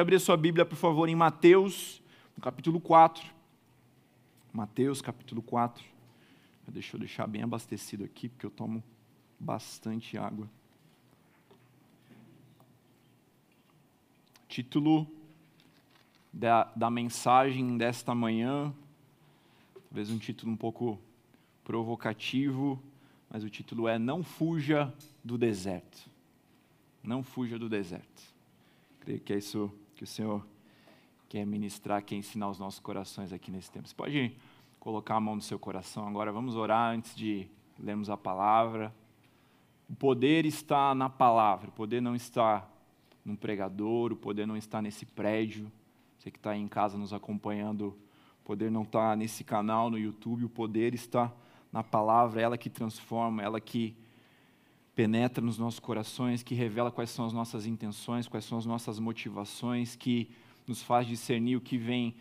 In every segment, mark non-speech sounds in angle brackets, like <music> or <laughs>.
abrir sua Bíblia, por favor, em Mateus, no capítulo 4. Mateus, capítulo 4. Deixa eu deixar bem abastecido aqui, porque eu tomo bastante água. Título da, da mensagem desta manhã, talvez um título um pouco provocativo, mas o título é Não Fuja do Deserto. Não fuja do deserto. Creio que é isso que o Senhor quer ministrar, quer ensinar os nossos corações aqui nesse tempo. Você pode colocar a mão no seu coração agora, vamos orar antes de lermos a palavra. O poder está na palavra, o poder não está num pregador, o poder não está nesse prédio. Você que está aí em casa nos acompanhando, o poder não está nesse canal no YouTube, o poder está na palavra, ela que transforma, ela que penetra nos nossos corações, que revela quais são as nossas intenções, quais são as nossas motivações, que nos faz discernir o que vem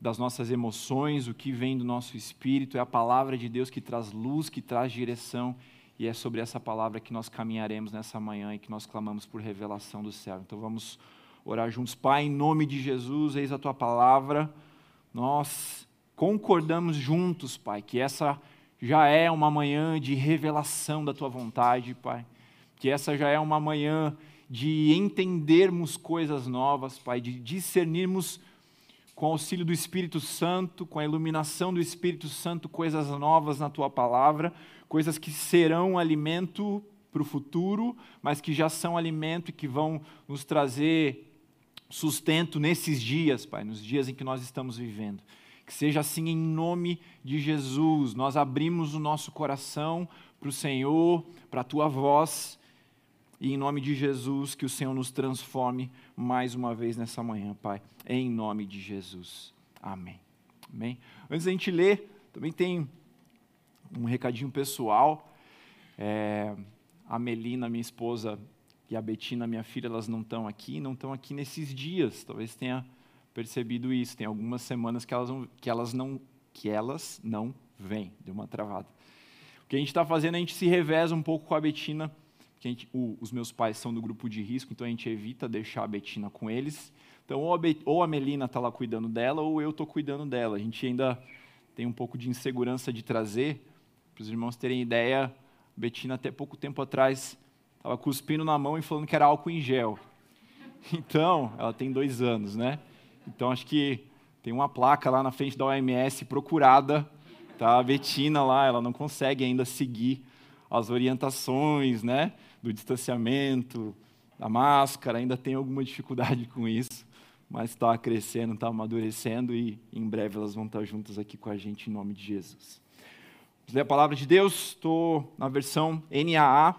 das nossas emoções, o que vem do nosso espírito. É a palavra de Deus que traz luz, que traz direção, e é sobre essa palavra que nós caminharemos nessa manhã e que nós clamamos por revelação do céu. Então vamos orar juntos. Pai, em nome de Jesus, eis a tua palavra. Nós concordamos juntos, Pai, que essa já é uma manhã de revelação da tua vontade, Pai. Que essa já é uma manhã de entendermos coisas novas, Pai, de discernirmos com o auxílio do Espírito Santo, com a iluminação do Espírito Santo, coisas novas na tua palavra, coisas que serão alimento para o futuro, mas que já são alimento e que vão nos trazer sustento nesses dias, Pai, nos dias em que nós estamos vivendo. Que seja assim em nome de Jesus. Nós abrimos o nosso coração para o Senhor, para a tua voz. E em nome de Jesus, que o Senhor nos transforme mais uma vez nessa manhã, Pai. Em nome de Jesus. Amém. Amém. Antes da gente ler, também tem um recadinho pessoal. É, a Melina, minha esposa, e a Betina, minha filha, elas não estão aqui, não estão aqui nesses dias. Talvez tenha percebido isso. Tem algumas semanas que elas não, que elas não, que elas não vêm. Deu uma travada. O que a gente está fazendo, a gente se reveza um pouco com a Betina. Que gente, o, os meus pais são do grupo de risco, então a gente evita deixar a Betina com eles. Então, ou a, ou a Melina está lá cuidando dela, ou eu estou cuidando dela. A gente ainda tem um pouco de insegurança de trazer, para os irmãos terem ideia. A Betina, até pouco tempo atrás, estava cuspindo na mão e falando que era álcool em gel. <laughs> Então, ela tem dois anos, né? Então acho que tem uma placa lá na frente da OMS procurada, tá? A Betina lá, ela não consegue ainda seguir as orientações, né, do distanciamento, da máscara, ainda tem alguma dificuldade com isso, mas está crescendo, está amadurecendo e em breve elas vão estar juntas aqui com a gente em nome de Jesus. Vamos ler a palavra de Deus, estou na versão NAA, a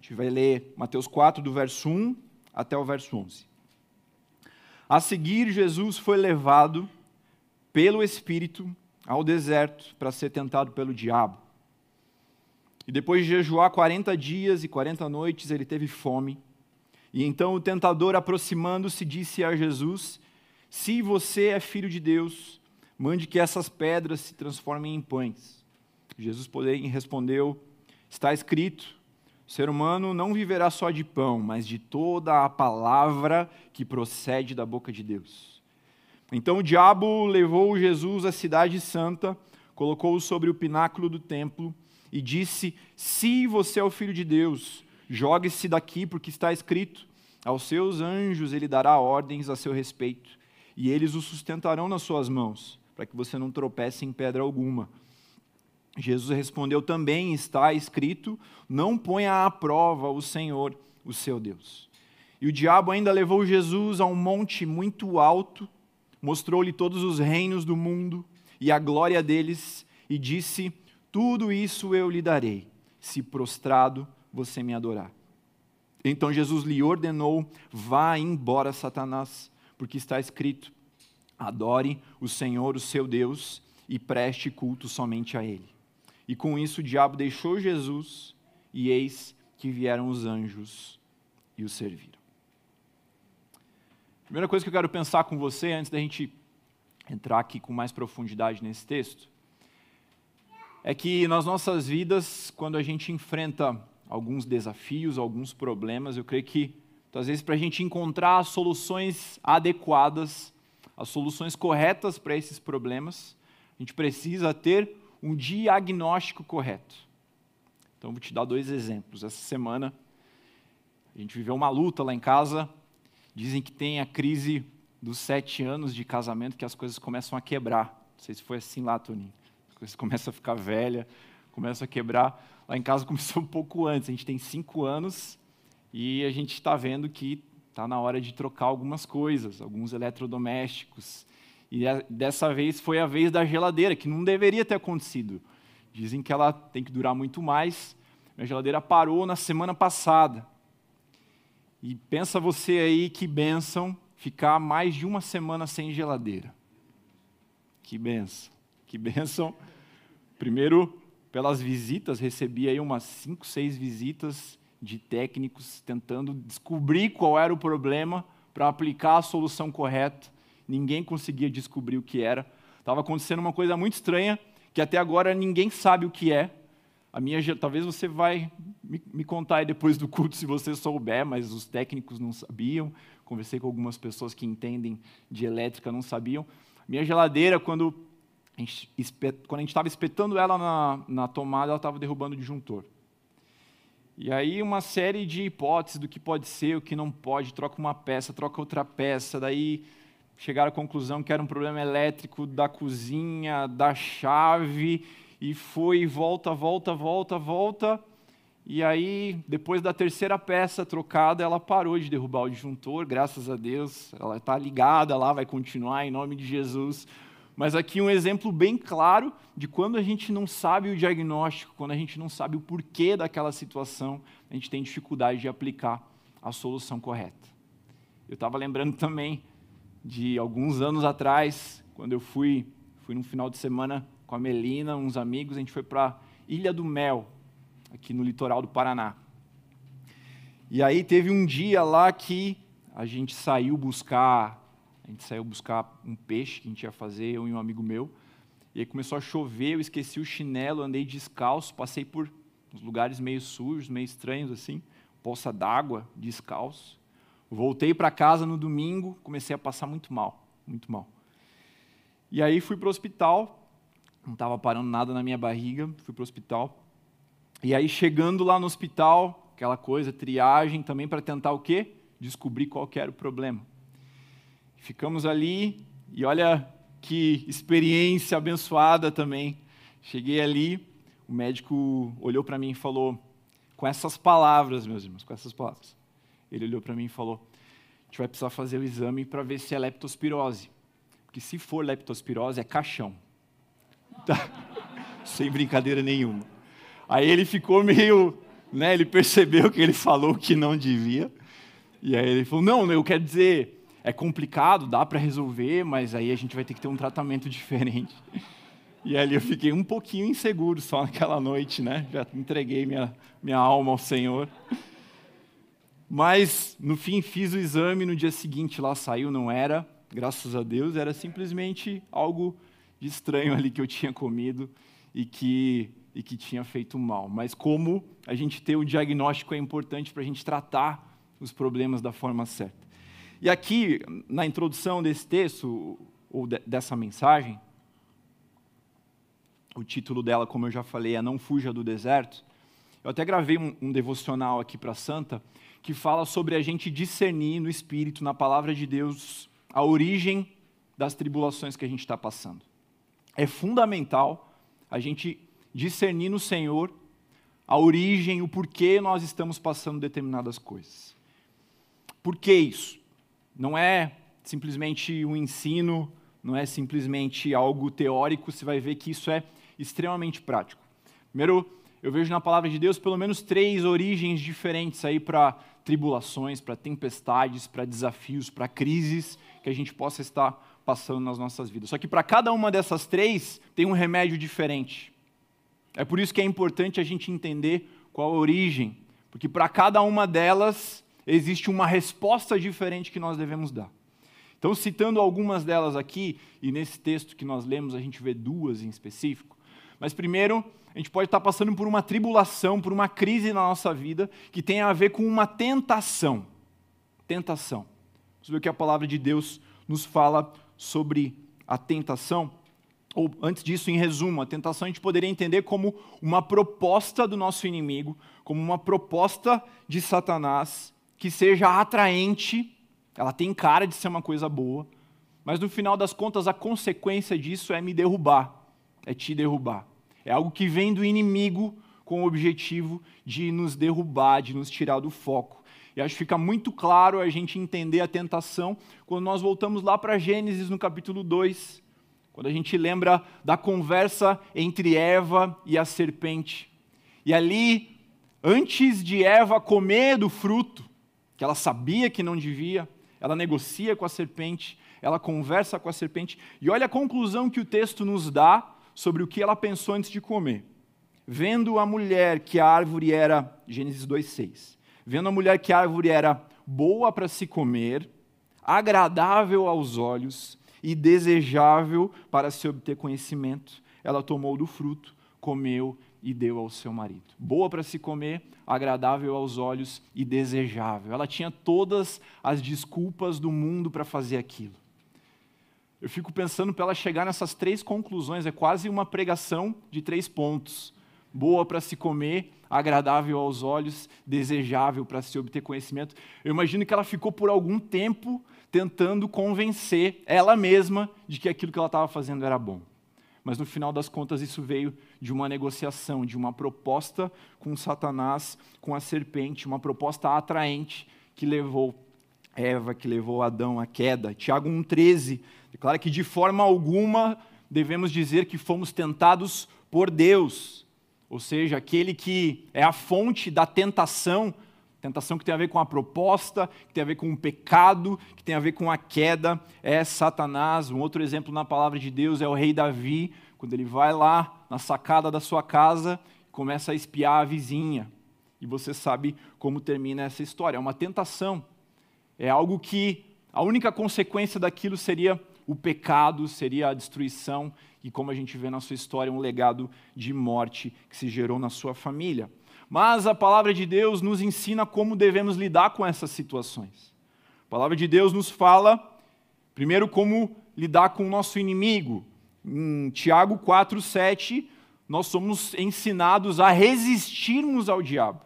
gente vai ler Mateus 4, do verso 1 até o verso 11. A seguir, Jesus foi levado pelo Espírito ao deserto para ser tentado pelo diabo. E depois de jejuar 40 dias e 40 noites, ele teve fome. E então o tentador, aproximando-se, disse a Jesus: Se você é filho de Deus, mande que essas pedras se transformem em pães. Jesus, porém, respondeu: Está escrito o ser humano não viverá só de pão, mas de toda a palavra que procede da boca de Deus. Então o diabo levou Jesus à cidade santa, colocou-o sobre o pináculo do templo e disse: Se você é o filho de Deus, jogue-se daqui, porque está escrito: Aos seus anjos ele dará ordens a seu respeito, e eles o sustentarão nas suas mãos, para que você não tropece em pedra alguma. Jesus respondeu: Também está escrito: Não ponha à prova o Senhor, o seu Deus. E o diabo ainda levou Jesus a um monte muito alto, mostrou-lhe todos os reinos do mundo e a glória deles, e disse: Tudo isso eu lhe darei, se prostrado você me adorar. Então Jesus lhe ordenou: Vá embora, Satanás, porque está escrito: Adore o Senhor, o seu Deus, e preste culto somente a Ele. E com isso o diabo deixou Jesus, e eis que vieram os anjos e o serviram. Primeira coisa que eu quero pensar com você, antes da gente entrar aqui com mais profundidade nesse texto, é que nas nossas vidas, quando a gente enfrenta alguns desafios, alguns problemas, eu creio que às vezes, para a gente encontrar soluções adequadas, as soluções corretas para esses problemas, a gente precisa ter um diagnóstico correto. Então, vou te dar dois exemplos. Essa semana, a gente viveu uma luta lá em casa. Dizem que tem a crise dos sete anos de casamento que as coisas começam a quebrar. Não sei se foi assim lá, Toninho. As coisas começam a ficar velha, começam a quebrar. Lá em casa <laughs> começou um pouco antes. A gente tem cinco anos e a gente está vendo que está na hora de trocar algumas coisas, alguns eletrodomésticos. E dessa vez foi a vez da geladeira, que não deveria ter acontecido. Dizem que ela tem que durar muito mais. Minha geladeira parou na semana passada. E pensa você aí que benção ficar mais de uma semana sem geladeira. Que benção, que benção. Primeiro, pelas visitas, recebi aí umas cinco, seis visitas de técnicos tentando descobrir qual era o problema para aplicar a solução correta. Ninguém conseguia descobrir o que era. Estava acontecendo uma coisa muito estranha que até agora ninguém sabe o que é. A minha, talvez você vai me, me contar aí depois do culto se você souber, mas os técnicos não sabiam. Conversei com algumas pessoas que entendem de elétrica, não sabiam. Minha geladeira, quando a gente estava espetando ela na, na tomada, ela estava derrubando o disjuntor. E aí uma série de hipóteses do que pode ser, o que não pode, troca uma peça, troca outra peça, daí chegaram à conclusão que era um problema elétrico da cozinha, da chave, e foi volta, volta, volta, volta. E aí, depois da terceira peça trocada, ela parou de derrubar o disjuntor, graças a Deus. Ela está ligada lá, vai continuar em nome de Jesus. Mas aqui um exemplo bem claro de quando a gente não sabe o diagnóstico, quando a gente não sabe o porquê daquela situação, a gente tem dificuldade de aplicar a solução correta. Eu estava lembrando também de alguns anos atrás, quando eu fui, fui num final de semana com a Melina, uns amigos, a gente foi para Ilha do Mel, aqui no litoral do Paraná. E aí teve um dia lá que a gente saiu buscar, a gente saiu buscar um peixe que a gente ia fazer, eu e um amigo meu. E aí começou a chover, eu esqueci o chinelo, andei descalço, passei por uns lugares meio sujos, meio estranhos assim, poça d'água, descalço. Voltei para casa no domingo, comecei a passar muito mal, muito mal. E aí fui para o hospital, não estava parando nada na minha barriga, fui para o hospital. E aí, chegando lá no hospital, aquela coisa, triagem também para tentar o quê? Descobrir qual era o problema. Ficamos ali e olha que experiência abençoada também. Cheguei ali, o médico olhou para mim e falou, com essas palavras, meus irmãos, com essas palavras. Ele olhou para mim e falou: a gente vai precisar fazer o exame para ver se é leptospirose. Porque se for leptospirose, é caixão. <laughs> Tá? Sem brincadeira nenhuma. Aí ele ficou meio, né, ele percebeu que ele falou que não devia. E aí ele falou: "Não, eu quero dizer, é complicado, dá para resolver, mas aí a gente vai ter que ter um tratamento <laughs> diferente". E ali eu fiquei um pouquinho inseguro só naquela noite, né? Já entreguei minha minha alma ao Senhor. Mas no fim fiz o exame, no dia seguinte lá saiu, não era, graças a Deus, era simplesmente algo de estranho ali que eu tinha comido e que, e que tinha feito mal. Mas como a gente ter o diagnóstico é importante para a gente tratar os problemas da forma certa. E aqui, na introdução desse texto, ou de, dessa mensagem, o título dela, como eu já falei, é Não Fuja do Deserto. Eu até gravei um, um devocional aqui para Santa, que fala sobre a gente discernir no Espírito, na palavra de Deus, a origem das tribulações que a gente está passando é fundamental a gente discernir no Senhor a origem, o porquê nós estamos passando determinadas coisas. Por que isso? Não é simplesmente um ensino, não é simplesmente algo teórico, você vai ver que isso é extremamente prático. Primeiro, eu vejo na palavra de Deus pelo menos três origens diferentes aí para tribulações, para tempestades, para desafios, para crises que a gente possa estar passando nas nossas vidas. Só que para cada uma dessas três tem um remédio diferente. É por isso que é importante a gente entender qual a origem, porque para cada uma delas existe uma resposta diferente que nós devemos dar. Então, citando algumas delas aqui, e nesse texto que nós lemos a gente vê duas em específico, mas primeiro, a gente pode estar passando por uma tribulação, por uma crise na nossa vida, que tem a ver com uma tentação. tentação. Vamos ver o que a palavra de Deus nos fala sobre a tentação. Ou antes disso, em resumo, a tentação a gente poderia entender como uma proposta do nosso inimigo, como uma proposta de Satanás que seja atraente, ela tem cara de ser uma coisa boa, mas no final das contas a consequência disso é me derrubar, é te derrubar. É algo que vem do inimigo com o objetivo de nos derrubar, de nos tirar do foco. E acho que fica muito claro a gente entender a tentação quando nós voltamos lá para Gênesis no capítulo 2, quando a gente lembra da conversa entre Eva e a serpente. E ali, antes de Eva comer do fruto, que ela sabia que não devia, ela negocia com a serpente, ela conversa com a serpente, e olha a conclusão que o texto nos dá sobre o que ela pensou antes de comer. Vendo a mulher que a árvore era, Gênesis 2,6, vendo a mulher que a árvore era boa para se comer, agradável aos olhos e desejável para se obter conhecimento, ela tomou do fruto, comeu e deu ao seu marido. Boa para se comer, agradável aos olhos e desejável. Ela tinha todas as desculpas do mundo para fazer aquilo. Eu fico pensando para ela chegar nessas três conclusões, é quase uma pregação de três pontos. Boa para se comer, agradável aos olhos, desejável para se obter conhecimento. Eu imagino que ela ficou por algum tempo tentando convencer ela mesma de que aquilo que ela estava fazendo era bom mas no final das contas isso veio de uma negociação, de uma proposta com Satanás, com a serpente, uma proposta atraente que levou Eva, que levou Adão à queda. Tiago 1,13 declara que de forma alguma devemos dizer que fomos tentados por Deus, ou seja, aquele que é a fonte da tentação Tentação que tem a ver com a proposta, que tem a ver com o pecado, que tem a ver com a queda, é Satanás. Um outro exemplo na palavra de Deus é o rei Davi, quando ele vai lá na sacada da sua casa e começa a espiar a vizinha. E você sabe como termina essa história. É uma tentação. É algo que a única consequência daquilo seria o pecado, seria a destruição, e como a gente vê na sua história, um legado de morte que se gerou na sua família. Mas a palavra de Deus nos ensina como devemos lidar com essas situações. A palavra de Deus nos fala, primeiro, como lidar com o nosso inimigo. Em Tiago 4, 7, nós somos ensinados a resistirmos ao diabo.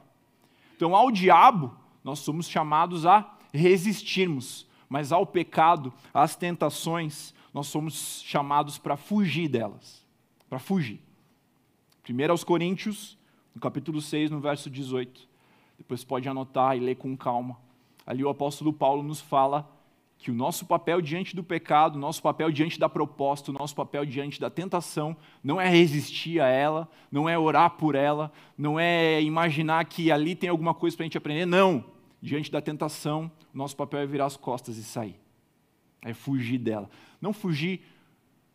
Então, ao diabo, nós somos chamados a resistirmos, mas ao pecado, às tentações, nós somos chamados para fugir delas. Para fugir. 1 aos Coríntios no capítulo 6, no verso 18. Depois pode anotar e ler com calma. Ali o apóstolo Paulo nos fala que o nosso papel diante do pecado, o nosso papel diante da proposta, o nosso papel diante da tentação, não é resistir a ela, não é orar por ela, não é imaginar que ali tem alguma coisa para a gente aprender. Não! Diante da tentação, o nosso papel é virar as costas e sair. É fugir dela. Não fugir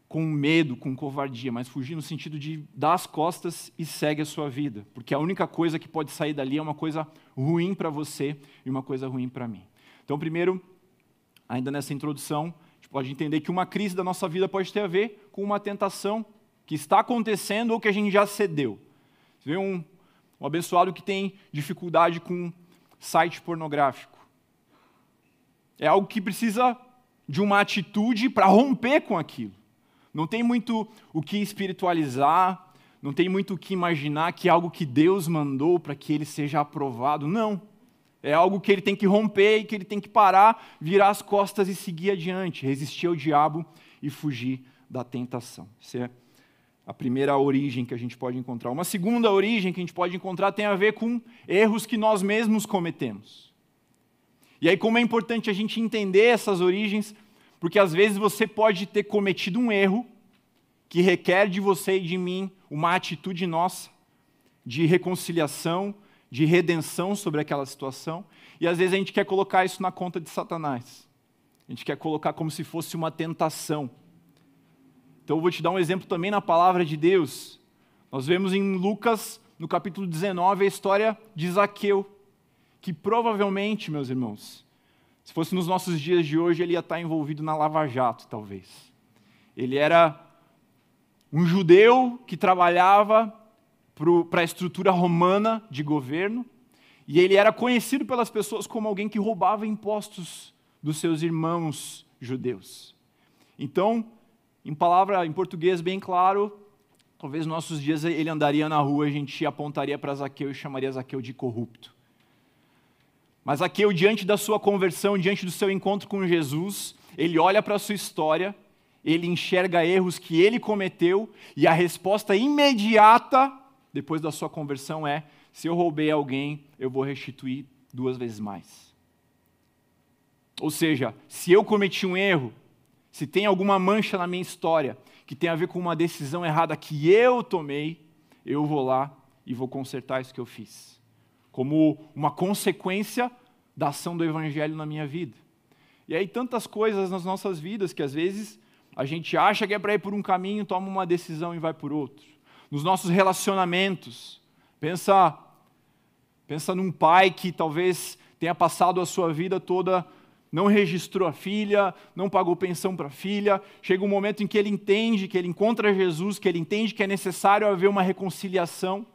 com medo, com covardia, mas fugir no sentido de dar as costas e segue a sua vida, porque a única coisa que pode sair dali é uma coisa ruim para você e uma coisa ruim para mim. Então, primeiro, ainda nessa introdução, a gente pode entender que uma crise da nossa vida pode ter a ver com uma tentação que está acontecendo ou que a gente já cedeu. Você vê um, um abençoado que tem dificuldade com site pornográfico. É algo que precisa de uma atitude para romper com aquilo. Não tem muito o que espiritualizar, não tem muito o que imaginar que é algo que Deus mandou para que ele seja aprovado. Não. É algo que ele tem que romper e que ele tem que parar, virar as costas e seguir adiante, resistir ao diabo e fugir da tentação. Essa é a primeira origem que a gente pode encontrar. Uma segunda origem que a gente pode encontrar tem a ver com erros que nós mesmos cometemos. E aí, como é importante a gente entender essas origens porque às vezes você pode ter cometido um erro que requer de você e de mim uma atitude nossa de reconciliação, de redenção sobre aquela situação, e às vezes a gente quer colocar isso na conta de Satanás. A gente quer colocar como se fosse uma tentação. Então eu vou te dar um exemplo também na palavra de Deus. Nós vemos em Lucas, no capítulo 19, a história de Zaqueu, que provavelmente, meus irmãos, se fosse nos nossos dias de hoje, ele ia estar envolvido na Lava Jato, talvez. Ele era um judeu que trabalhava para a estrutura romana de governo, E ele era conhecido pelas pessoas como alguém que roubava impostos dos seus irmãos judeus. Então, em palavra em português bem claro, talvez nos nossos dias ele andaria na rua, a gente apontaria para Zaqueu e chamaria Zaqueu de corrupto. Mas Zaqueu, diante da sua conversão, diante do seu encontro com Jesus, ele olha para a sua história, ele enxerga erros que ele cometeu, e a resposta imediata, depois da sua conversão, é: se eu roubei alguém, eu vou restituir duas vezes mais. Ou seja, se eu cometi um erro, se tem alguma mancha na minha história que tem a ver com uma decisão errada que eu tomei, eu vou lá e vou consertar isso que eu fiz. Como uma consequência da ação do Evangelho na minha vida. E aí, tantas coisas nas nossas vidas que às vezes a gente acha que é para ir por um caminho, toma uma decisão e vai por outro. Nos nossos relacionamentos, pensa, pensa num pai que talvez tenha passado a sua vida toda não registrou a filha, não pagou pensão para a filha. Chega um momento em que ele entende, que ele encontra Jesus, que ele entende que é necessário haver uma reconciliação.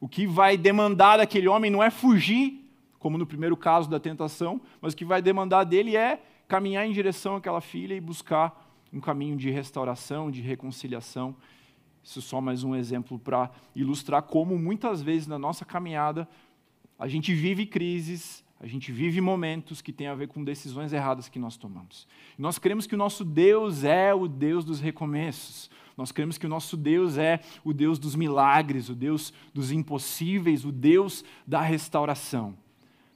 O que vai demandar daquele homem não é fugir, como no primeiro caso da tentação, mas o que vai demandar dele é caminhar em direção àquela filha e buscar um caminho de restauração, de reconciliação. Isso é só mais um exemplo para ilustrar como muitas vezes na nossa caminhada a gente vive crises, a gente vive momentos que têm a ver com decisões erradas que nós tomamos. Nós cremos que o nosso Deus é o Deus dos recomeços. Nós cremos que o nosso Deus é o Deus dos milagres, o Deus dos impossíveis, o Deus da restauração.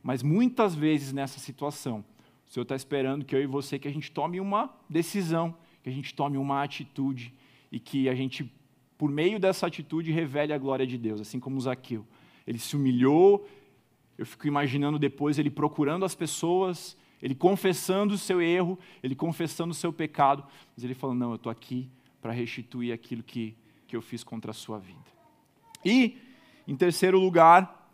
Mas muitas vezes nessa situação, o Senhor está esperando que eu e você que a gente tome uma decisão, que a gente tome uma atitude e que a gente, por meio dessa atitude, revele a glória de Deus, assim como Zaqueu. Ele se humilhou, eu fico imaginando depois ele procurando as pessoas, ele confessando o seu erro, ele confessando o seu pecado, mas ele falando: Não, eu estou aqui para restituir aquilo que, que eu fiz contra a sua vida. E, em terceiro lugar,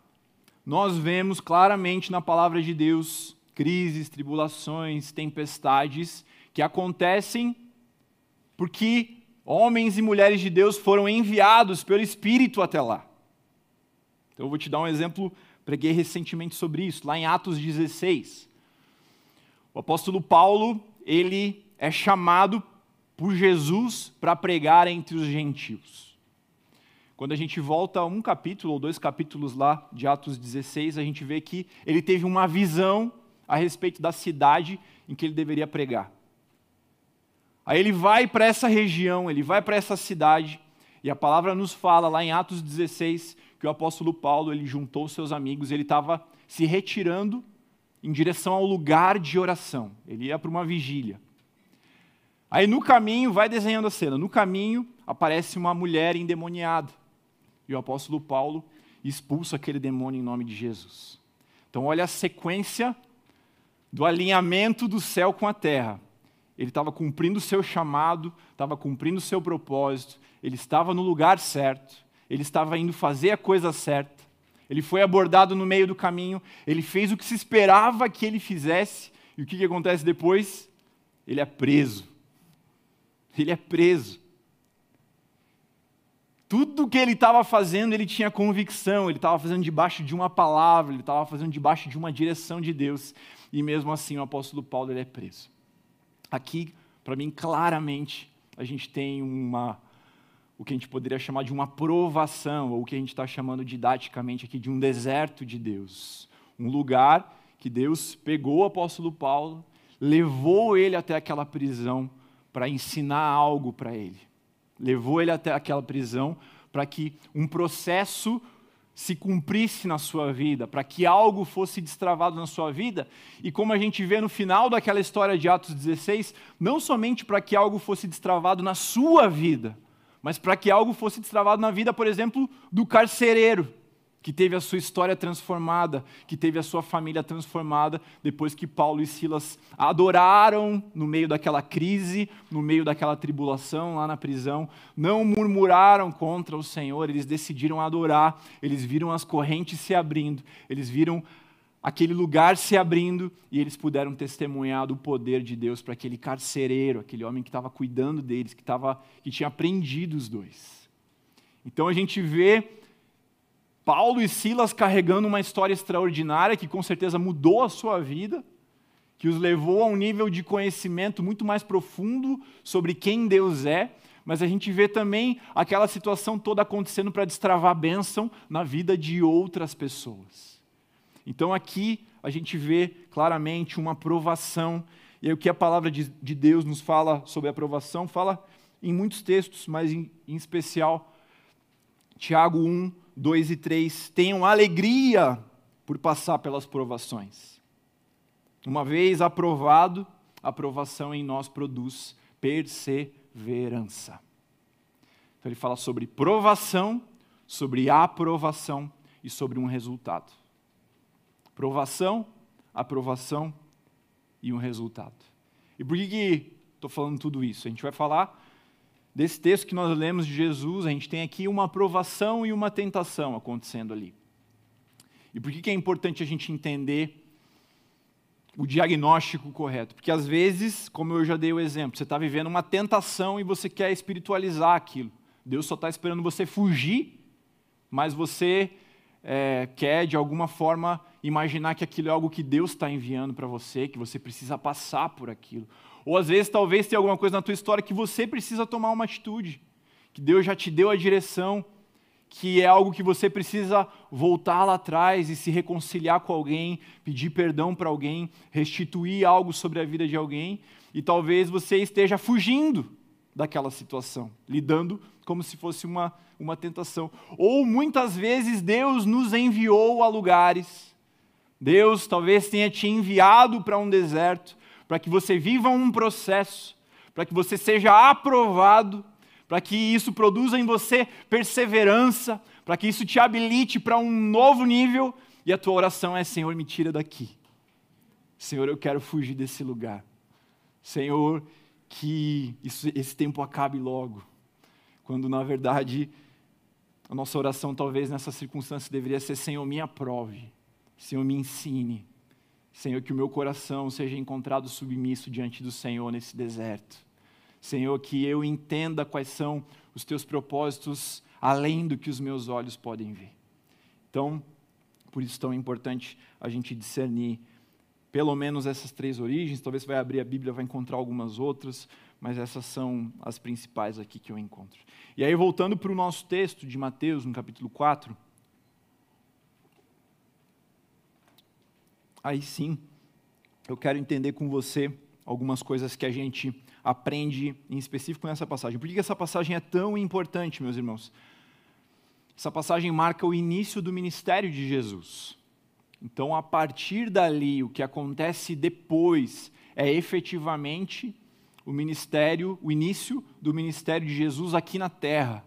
nós vemos claramente na palavra de Deus crises, tribulações, tempestades que acontecem porque homens e mulheres de Deus foram enviados pelo Espírito até lá. Então, eu vou te dar um exemplo Preguei recentemente sobre isso, lá em Atos 16. O apóstolo Paulo, ele é chamado por Jesus para pregar entre os gentios. Quando a gente volta um capítulo ou dois capítulos lá de Atos 16, a gente vê que ele teve uma visão a respeito da cidade em que ele deveria pregar. Aí ele vai para essa região, ele vai para essa cidade, e a palavra nos fala lá em Atos 16 que o apóstolo Paulo ele juntou seus amigos, ele estava se retirando em direção ao lugar de oração. Ele ia para uma vigília. Aí no caminho, vai desenhando a cena, no caminho aparece uma mulher endemoniada. E o apóstolo Paulo expulsa aquele demônio em nome de Jesus. Então olha a sequência do alinhamento do céu com a terra. Ele estava cumprindo o seu chamado, estava cumprindo o seu propósito, ele estava no lugar certo ele estava indo fazer a coisa certa, ele foi abordado no meio do caminho, ele fez o que se esperava que ele fizesse, e o que, que acontece depois? Ele é preso. Ele é preso. Tudo que ele estava fazendo, ele tinha convicção, ele estava fazendo debaixo de uma palavra, ele estava fazendo debaixo de uma direção de Deus, e mesmo assim o apóstolo Paulo ele é preso. Aqui, para mim, claramente, a gente tem uma o que a gente poderia chamar de uma provação, ou o que a gente está chamando didaticamente aqui de um deserto de Deus. Um lugar que Deus pegou o apóstolo Paulo, levou ele até aquela prisão para ensinar algo para ele. Levou ele até aquela prisão para que um processo se cumprisse na sua vida, para que algo fosse destravado na sua vida, e como a gente vê no final daquela história de Atos 16, não somente para que algo fosse destravado na sua vida, mas para que algo fosse destravado na vida, por exemplo, do carcereiro, que teve a sua história transformada, que teve a sua família transformada, depois que Paulo e Silas adoraram no meio daquela crise, no meio daquela tribulação lá na prisão, não murmuraram contra o Senhor, eles decidiram adorar, eles viram as correntes se abrindo, eles viram aquele lugar se abrindo e eles puderam testemunhar do poder de Deus para aquele carcereiro, aquele homem que estava cuidando deles, que, tava, que tinha prendido os dois. Então a gente vê Paulo e Silas carregando uma história extraordinária que com certeza mudou a sua vida, que os levou a um nível de conhecimento muito mais profundo sobre quem Deus é, mas a gente vê também aquela situação toda acontecendo para destravar bênção na vida de outras pessoas. Então aqui a gente vê claramente uma aprovação, e o que a palavra de, de Deus nos fala sobre a aprovação, fala em muitos textos, mas em, em especial Tiago 1, 2 e 3, tenham alegria por passar pelas provações. Uma vez aprovado, a aprovação em nós produz perseverança. Então ele fala sobre provação, sobre aprovação e sobre um resultado. Provação, aprovação e um resultado. E por que estou falando tudo isso? A gente vai falar desse texto que nós lemos de Jesus, a gente tem aqui uma aprovação e uma tentação acontecendo ali. E por que, é importante a gente entender o diagnóstico correto? Porque às vezes, como eu já dei o exemplo, você está vivendo uma tentação e você quer espiritualizar aquilo. Deus só está esperando você fugir, mas você é, quer de alguma forma imaginar que aquilo é algo que Deus está enviando para você, que você precisa passar por aquilo. Ou às vezes, talvez tenha alguma coisa na tua história que você precisa tomar uma atitude, que Deus já te deu a direção, que é algo que você precisa voltar lá atrás e se reconciliar com alguém, pedir perdão para alguém, restituir algo sobre a vida de alguém, e talvez você esteja fugindo daquela situação, lidando como se fosse uma, uma tentação. Ou muitas vezes Deus nos enviou a lugares, Deus talvez tenha te enviado para um deserto, para que você viva um processo, para que você seja aprovado, para que isso produza em você perseverança, para que isso te habilite para um novo nível, e a tua oração é: Senhor, me tira daqui. Senhor, eu quero fugir desse lugar. Senhor, que isso, esse tempo acabe logo. Quando, na verdade, a nossa oração, talvez nessa circunstância, deveria ser: Senhor, me aprove. Senhor, me ensine. Senhor, que o meu coração seja encontrado submisso diante do Senhor nesse deserto. Senhor, que eu entenda quais são os teus propósitos além do que os meus olhos podem ver. Então, por isso tão importante a gente discernir pelo menos essas três origens. Talvez você vai abrir a Bíblia, vai encontrar algumas outras, mas essas são as principais aqui que eu encontro. E aí, voltando para o nosso texto de Mateus, no capítulo 4, aí sim, eu quero entender com você algumas coisas que a gente aprende em específico nessa passagem. Por que essa passagem é tão importante, meus irmãos? Essa passagem marca o início do ministério de Jesus. Então, a partir dali, o que acontece depois é efetivamente o ministério, o início do ministério de Jesus aqui na terra.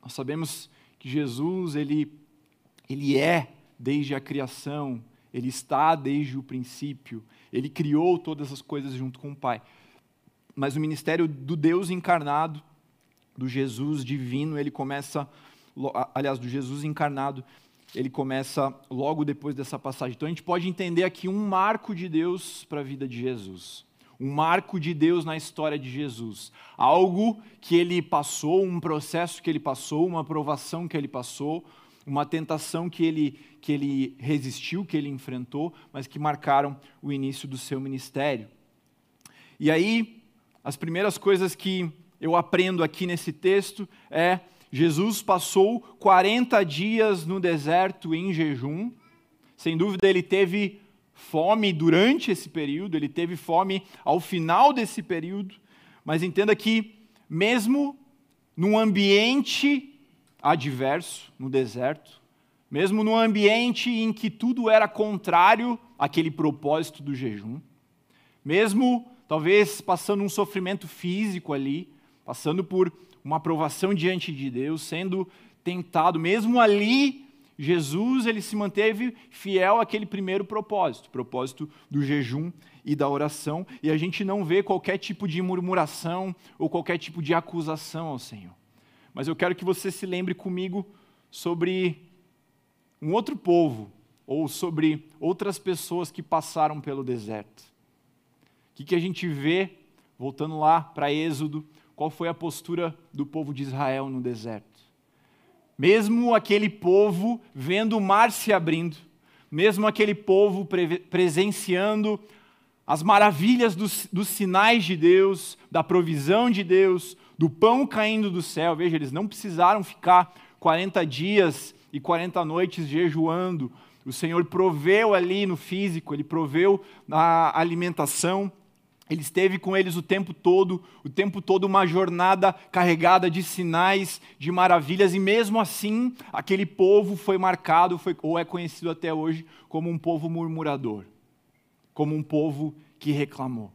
Nós sabemos que Jesus, ele, ele é desde a criação, ele está desde o princípio, ele criou todas as coisas junto com o Pai. Mas o ministério do Deus encarnado, do Jesus divino, ele começa, aliás, do Jesus encarnado, ele começa logo depois dessa passagem. Então a gente pode entender aqui um marco de Deus para a vida de Jesus. Um marco de Deus na história de Jesus. Algo que ele passou, um processo que ele passou, uma aprovação que ele passou, uma tentação que ele, que ele resistiu, que ele enfrentou, mas que marcaram o início do seu ministério. E aí, as primeiras coisas que eu aprendo aqui nesse texto é: Jesus passou 40 dias no deserto em jejum. Sem dúvida, ele teve fome durante esse período, ele teve fome ao final desse período, mas entenda que, mesmo num ambiente adverso no deserto, mesmo no ambiente em que tudo era contrário àquele propósito do jejum, mesmo talvez passando um sofrimento físico ali, passando por uma aprovação diante de Deus, sendo tentado, mesmo ali, Jesus ele se manteve fiel àquele primeiro propósito, propósito do jejum e da oração, e a gente não vê qualquer tipo de murmuração ou qualquer tipo de acusação ao Senhor. Mas eu quero que você se lembre comigo sobre um outro povo, ou sobre outras pessoas que passaram pelo deserto. O que, que a gente vê, voltando lá para Êxodo, qual foi a postura do povo de Israel no deserto? mesmo aquele povo vendo o mar se abrindo, mesmo aquele povo pre presenciando as maravilhas dos, dos, sinais de Deus, da provisão de Deus, do pão caindo do céu. Veja, eles não precisaram ficar 40 dias e 40 noites jejuando. O Senhor proveu ali no físico, Ele proveu na alimentação. Ele esteve com eles o tempo todo, o tempo todo uma jornada carregada de sinais, de maravilhas, e mesmo assim, aquele povo foi marcado, foi, ou é conhecido até hoje, como um povo murmurador, como um povo que reclamou.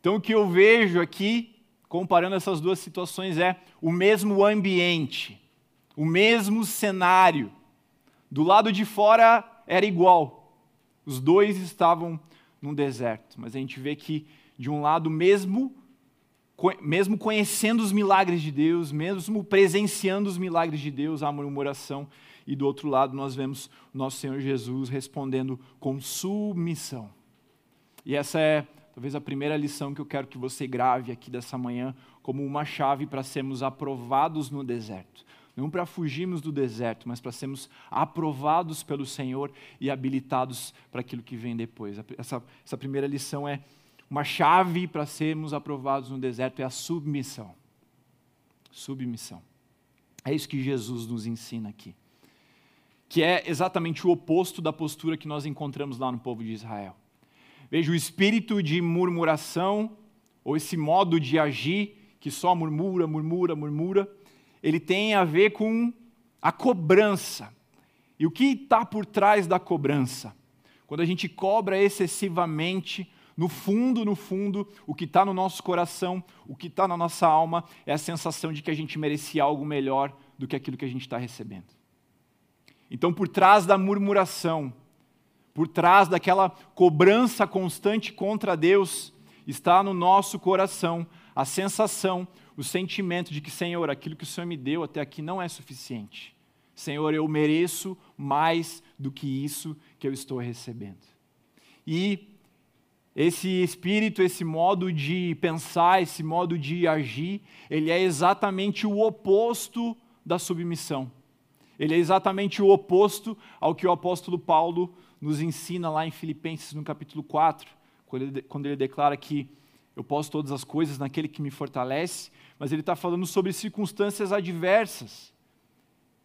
Então, o que eu vejo aqui, comparando essas duas situações, é o mesmo ambiente, o mesmo cenário. Do lado de fora era igual, os dois estavam num deserto, mas a gente vê que de um lado, mesmo, mesmo conhecendo os milagres de Deus, mesmo presenciando os milagres de Deus, a murmuração, e do outro lado nós vemos nosso Senhor Jesus respondendo com submissão. E essa é talvez a primeira lição que eu quero que você grave aqui dessa manhã como uma chave para sermos aprovados no deserto. Não para fugirmos do deserto, mas para sermos aprovados pelo Senhor e habilitados para aquilo que vem depois. Essa, essa primeira lição é uma chave para sermos aprovados no deserto é a submissão. Submissão. É isso que Jesus nos ensina aqui. Que é exatamente o oposto da postura que nós encontramos lá no povo de Israel. Veja, o espírito de murmuração, ou esse modo de agir, que só murmura, murmura, murmura, ele tem a ver com a cobrança. E o que está por trás da cobrança? Quando a gente cobra excessivamente, no fundo, no fundo, o que está no nosso coração, o que está na nossa alma, é a sensação de que a gente merecia algo melhor do que aquilo que a gente está recebendo. Então, por trás da murmuração, por trás daquela cobrança constante contra Deus, está no nosso coração a sensação, o sentimento de que, Senhor, aquilo que o Senhor me deu até aqui não é suficiente. Senhor, eu mereço mais do que isso que eu estou recebendo. E esse espírito, esse modo de pensar, esse modo de agir, ele é exatamente o oposto da submissão. Ele é exatamente o oposto ao que o apóstolo Paulo nos ensina lá em Filipenses, no capítulo 4, quando ele, quando ele declara que eu posso todas as coisas naquele que me fortalece, mas ele está falando sobre circunstâncias adversas.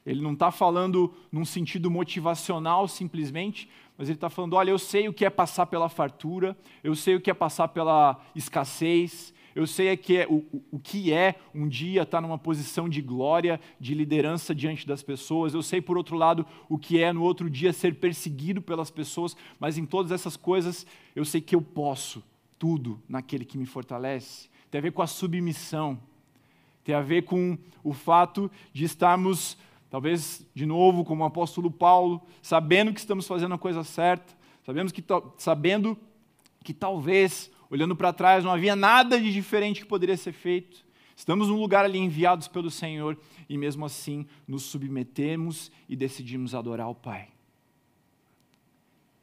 Ele não está falando num sentido motivacional simplesmente, mas ele está falando: olha, eu sei o que é passar pela fartura, eu sei o que é passar pela escassez, eu sei que é, o, o que é um dia estar numa posição de glória, de liderança diante das pessoas, eu sei, por outro lado, o que é no outro dia ser perseguido pelas pessoas, mas em todas essas coisas eu sei que eu posso tudo naquele que me fortalece. Tem a ver com a submissão, tem a ver com o fato de estarmos Talvez, de novo, como o apóstolo Paulo, sabendo que estamos fazendo a coisa certa, sabemos que, sabendo que talvez, olhando para trás, não havia nada de diferente que poderia ser feito. Estamos num lugar ali enviados pelo Senhor e mesmo assim nos submetemos e decidimos adorar o Pai.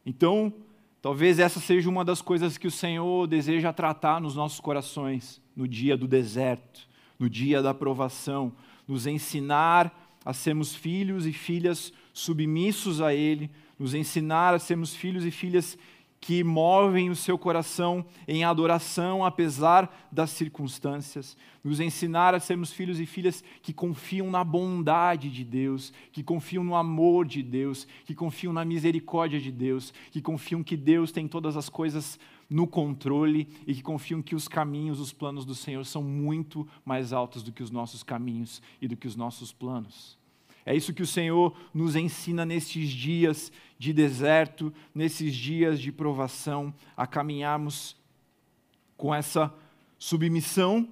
Então, talvez essa seja uma das coisas que o Senhor deseja tratar nos nossos corações no dia do deserto, no dia da aprovação, nos ensinar a sermos filhos e filhas submissos a Ele, nos ensinar a sermos filhos e filhas que movem o seu coração em adoração apesar das circunstâncias, nos ensinar a sermos filhos e filhas que confiam na bondade de Deus, que confiam no amor de Deus, que confiam na misericórdia de Deus, que confiam que Deus tem todas as coisas no controle e que confiam que os caminhos, os planos do Senhor são muito mais altos do que os nossos caminhos e do que os nossos planos. É isso que o Senhor nos ensina nestes dias de deserto, nesses dias de provação, a caminharmos com essa submissão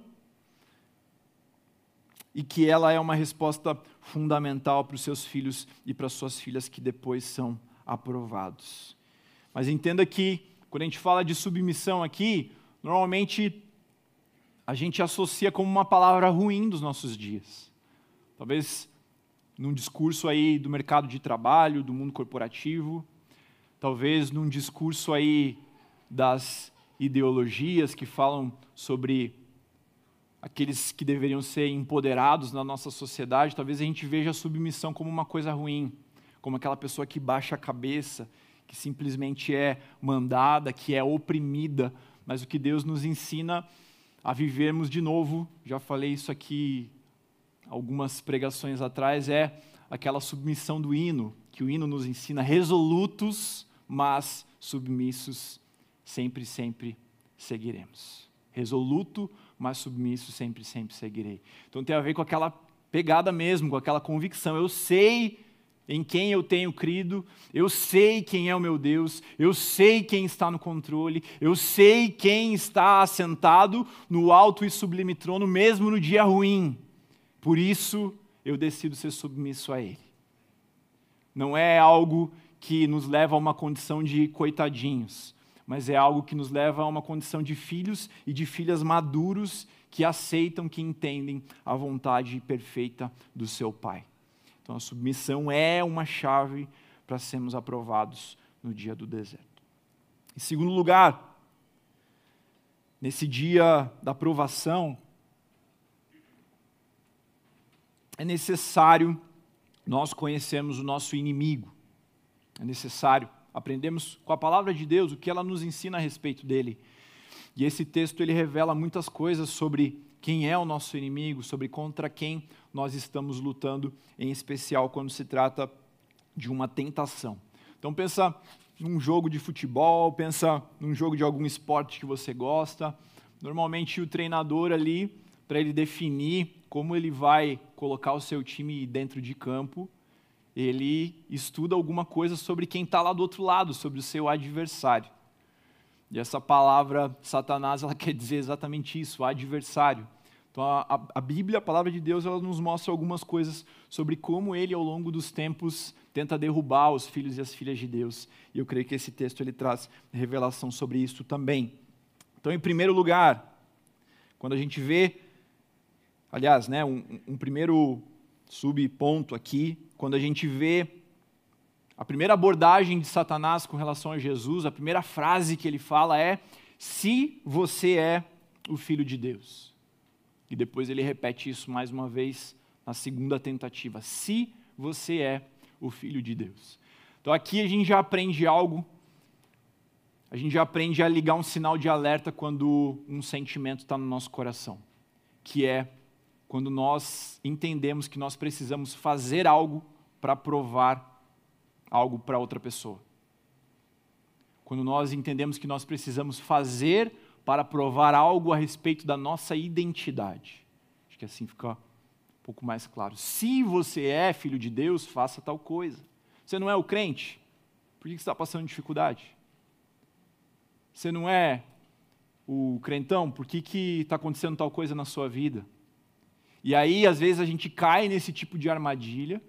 e que ela é uma resposta fundamental para os seus filhos e para as suas filhas que depois são aprovados. Mas entenda que quando a gente fala de submissão aqui, normalmente a gente associa como uma palavra ruim dos nossos dias. Talvez num discurso aí do mercado de trabalho, do mundo corporativo, talvez num discurso aí das ideologias que falam sobre aqueles que deveriam ser empoderados na nossa sociedade, talvez a gente veja a submissão como uma coisa ruim, como aquela pessoa que baixa a cabeça, que simplesmente é mandada, que é oprimida, mas o que Deus nos ensina a vivermos de novo, já falei isso aqui algumas pregações atrás, é aquela submissão do hino, que o hino nos ensina, resolutos, mas submissos, sempre, sempre seguiremos. Resoluto, mas submisso, sempre, sempre seguirei. Então tem a ver com aquela pegada mesmo, com aquela convicção. Eu sei em quem eu tenho crido, eu sei quem é o meu Deus, eu sei quem está no controle, eu sei quem está assentado no alto e sublime trono, mesmo no dia ruim. Por isso eu decido ser submisso a Ele. Não é algo que nos leva a uma condição de coitadinhos, mas é algo que nos leva a uma condição de filhos e de filhas maduros que aceitam, que entendem a vontade perfeita do seu Pai. Então a submissão é uma chave para sermos aprovados no dia do deserto. Em segundo lugar, nesse dia da aprovação, é necessário nós conhecermos o nosso inimigo. É necessário aprendermos com a palavra de Deus o que ela nos ensina a respeito dele. E esse texto ele revela muitas coisas sobre quem é o nosso inimigo, sobre contra quem nós estamos lutando, em especial quando se trata de uma tentação. Então pensa num jogo de futebol, pensa num jogo de algum esporte que você gosta. Normalmente o treinador ali, para ele definir como ele vai colocar o seu time dentro de campo, ele estuda alguma coisa sobre quem está lá do outro lado, sobre o seu adversário. E essa palavra Satanás, ela <laughs> quer dizer exatamente isso, adversário. Então a, a, Bíblia, a palavra de Deus, ela nos mostra algumas coisas sobre como ele, ao longo dos tempos, tenta derrubar os filhos e as filhas de Deus. E eu creio que esse texto ele traz revelação sobre isso também. Então, em primeiro lugar, quando a gente vê, aliás, né, um, um primeiro subponto aqui, quando a gente vê a primeira abordagem de Satanás com relação a Jesus, a primeira frase que ele fala é: Se você é o filho de Deus. E depois ele repete isso mais uma vez na segunda tentativa: Se você é o filho de Deus. Então aqui a gente já aprende algo, a gente já aprende a ligar um sinal de alerta quando um sentimento está no nosso coração, que é quando nós entendemos que nós precisamos fazer algo para provar algo para outra pessoa. Quando nós entendemos que nós precisamos fazer para provar algo a respeito da nossa identidade. Acho que assim fica um pouco mais claro. Se você é filho de Deus, faça tal coisa. Você não é o crente? Por que você está passando dificuldade? Você não é o crentão? Por que está acontecendo tal coisa na sua vida? E aí, às vezes, a gente cai nesse tipo de armadilha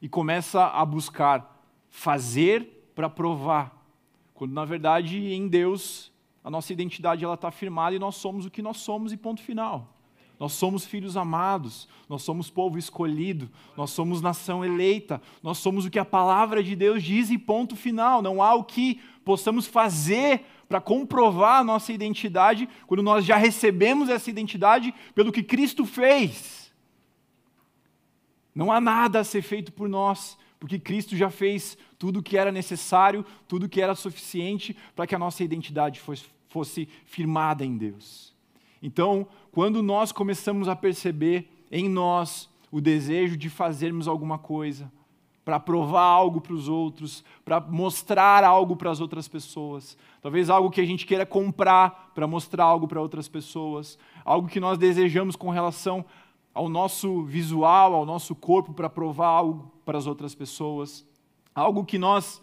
e começa a buscar fazer para provar, quando na verdade em Deus a nossa identidade ela está firmada e nós somos o que nós somos e ponto final. Nós somos filhos amados, nós somos povo escolhido, nós somos nação eleita, nós somos o que a palavra de Deus diz e ponto final. Não há o que possamos fazer para comprovar a nossa identidade quando nós já recebemos essa identidade pelo que Cristo fez. Não há nada a ser feito por nós, porque Cristo já fez tudo o que era necessário, tudo o que era suficiente para que a nossa identidade fosse, fosse firmada em Deus. Então, quando nós começamos a perceber em nós o desejo de fazermos alguma coisa, para provar algo para os outros, para mostrar algo para as outras pessoas, talvez algo que a gente queira comprar para mostrar algo para outras pessoas, algo que nós desejamos com relação ao nosso visual, ao nosso corpo para provar algo para as outras pessoas, algo que nós,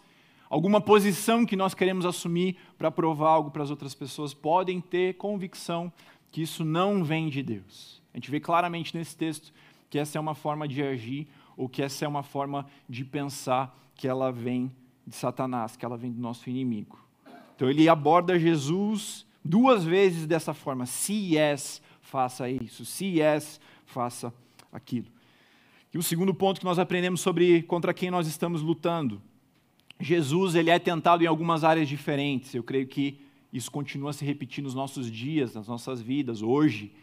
alguma posição que nós queremos assumir para provar algo para as outras pessoas, podem ter convicção que isso não vem de Deus. A gente vê claramente nesse texto que essa é uma forma de agir ou que essa é uma forma de pensar que ela vem de Satanás, que ela vem do nosso inimigo. Então ele aborda Jesus duas vezes dessa forma: se és, faça isso, se és, faça aquilo. E o segundo ponto que nós aprendemos sobre contra quem nós estamos lutando. Jesus ele é tentado em algumas áreas diferentes. Eu creio que isso continua a se repetir nos nossos dias, nas nossas vidas, hoje.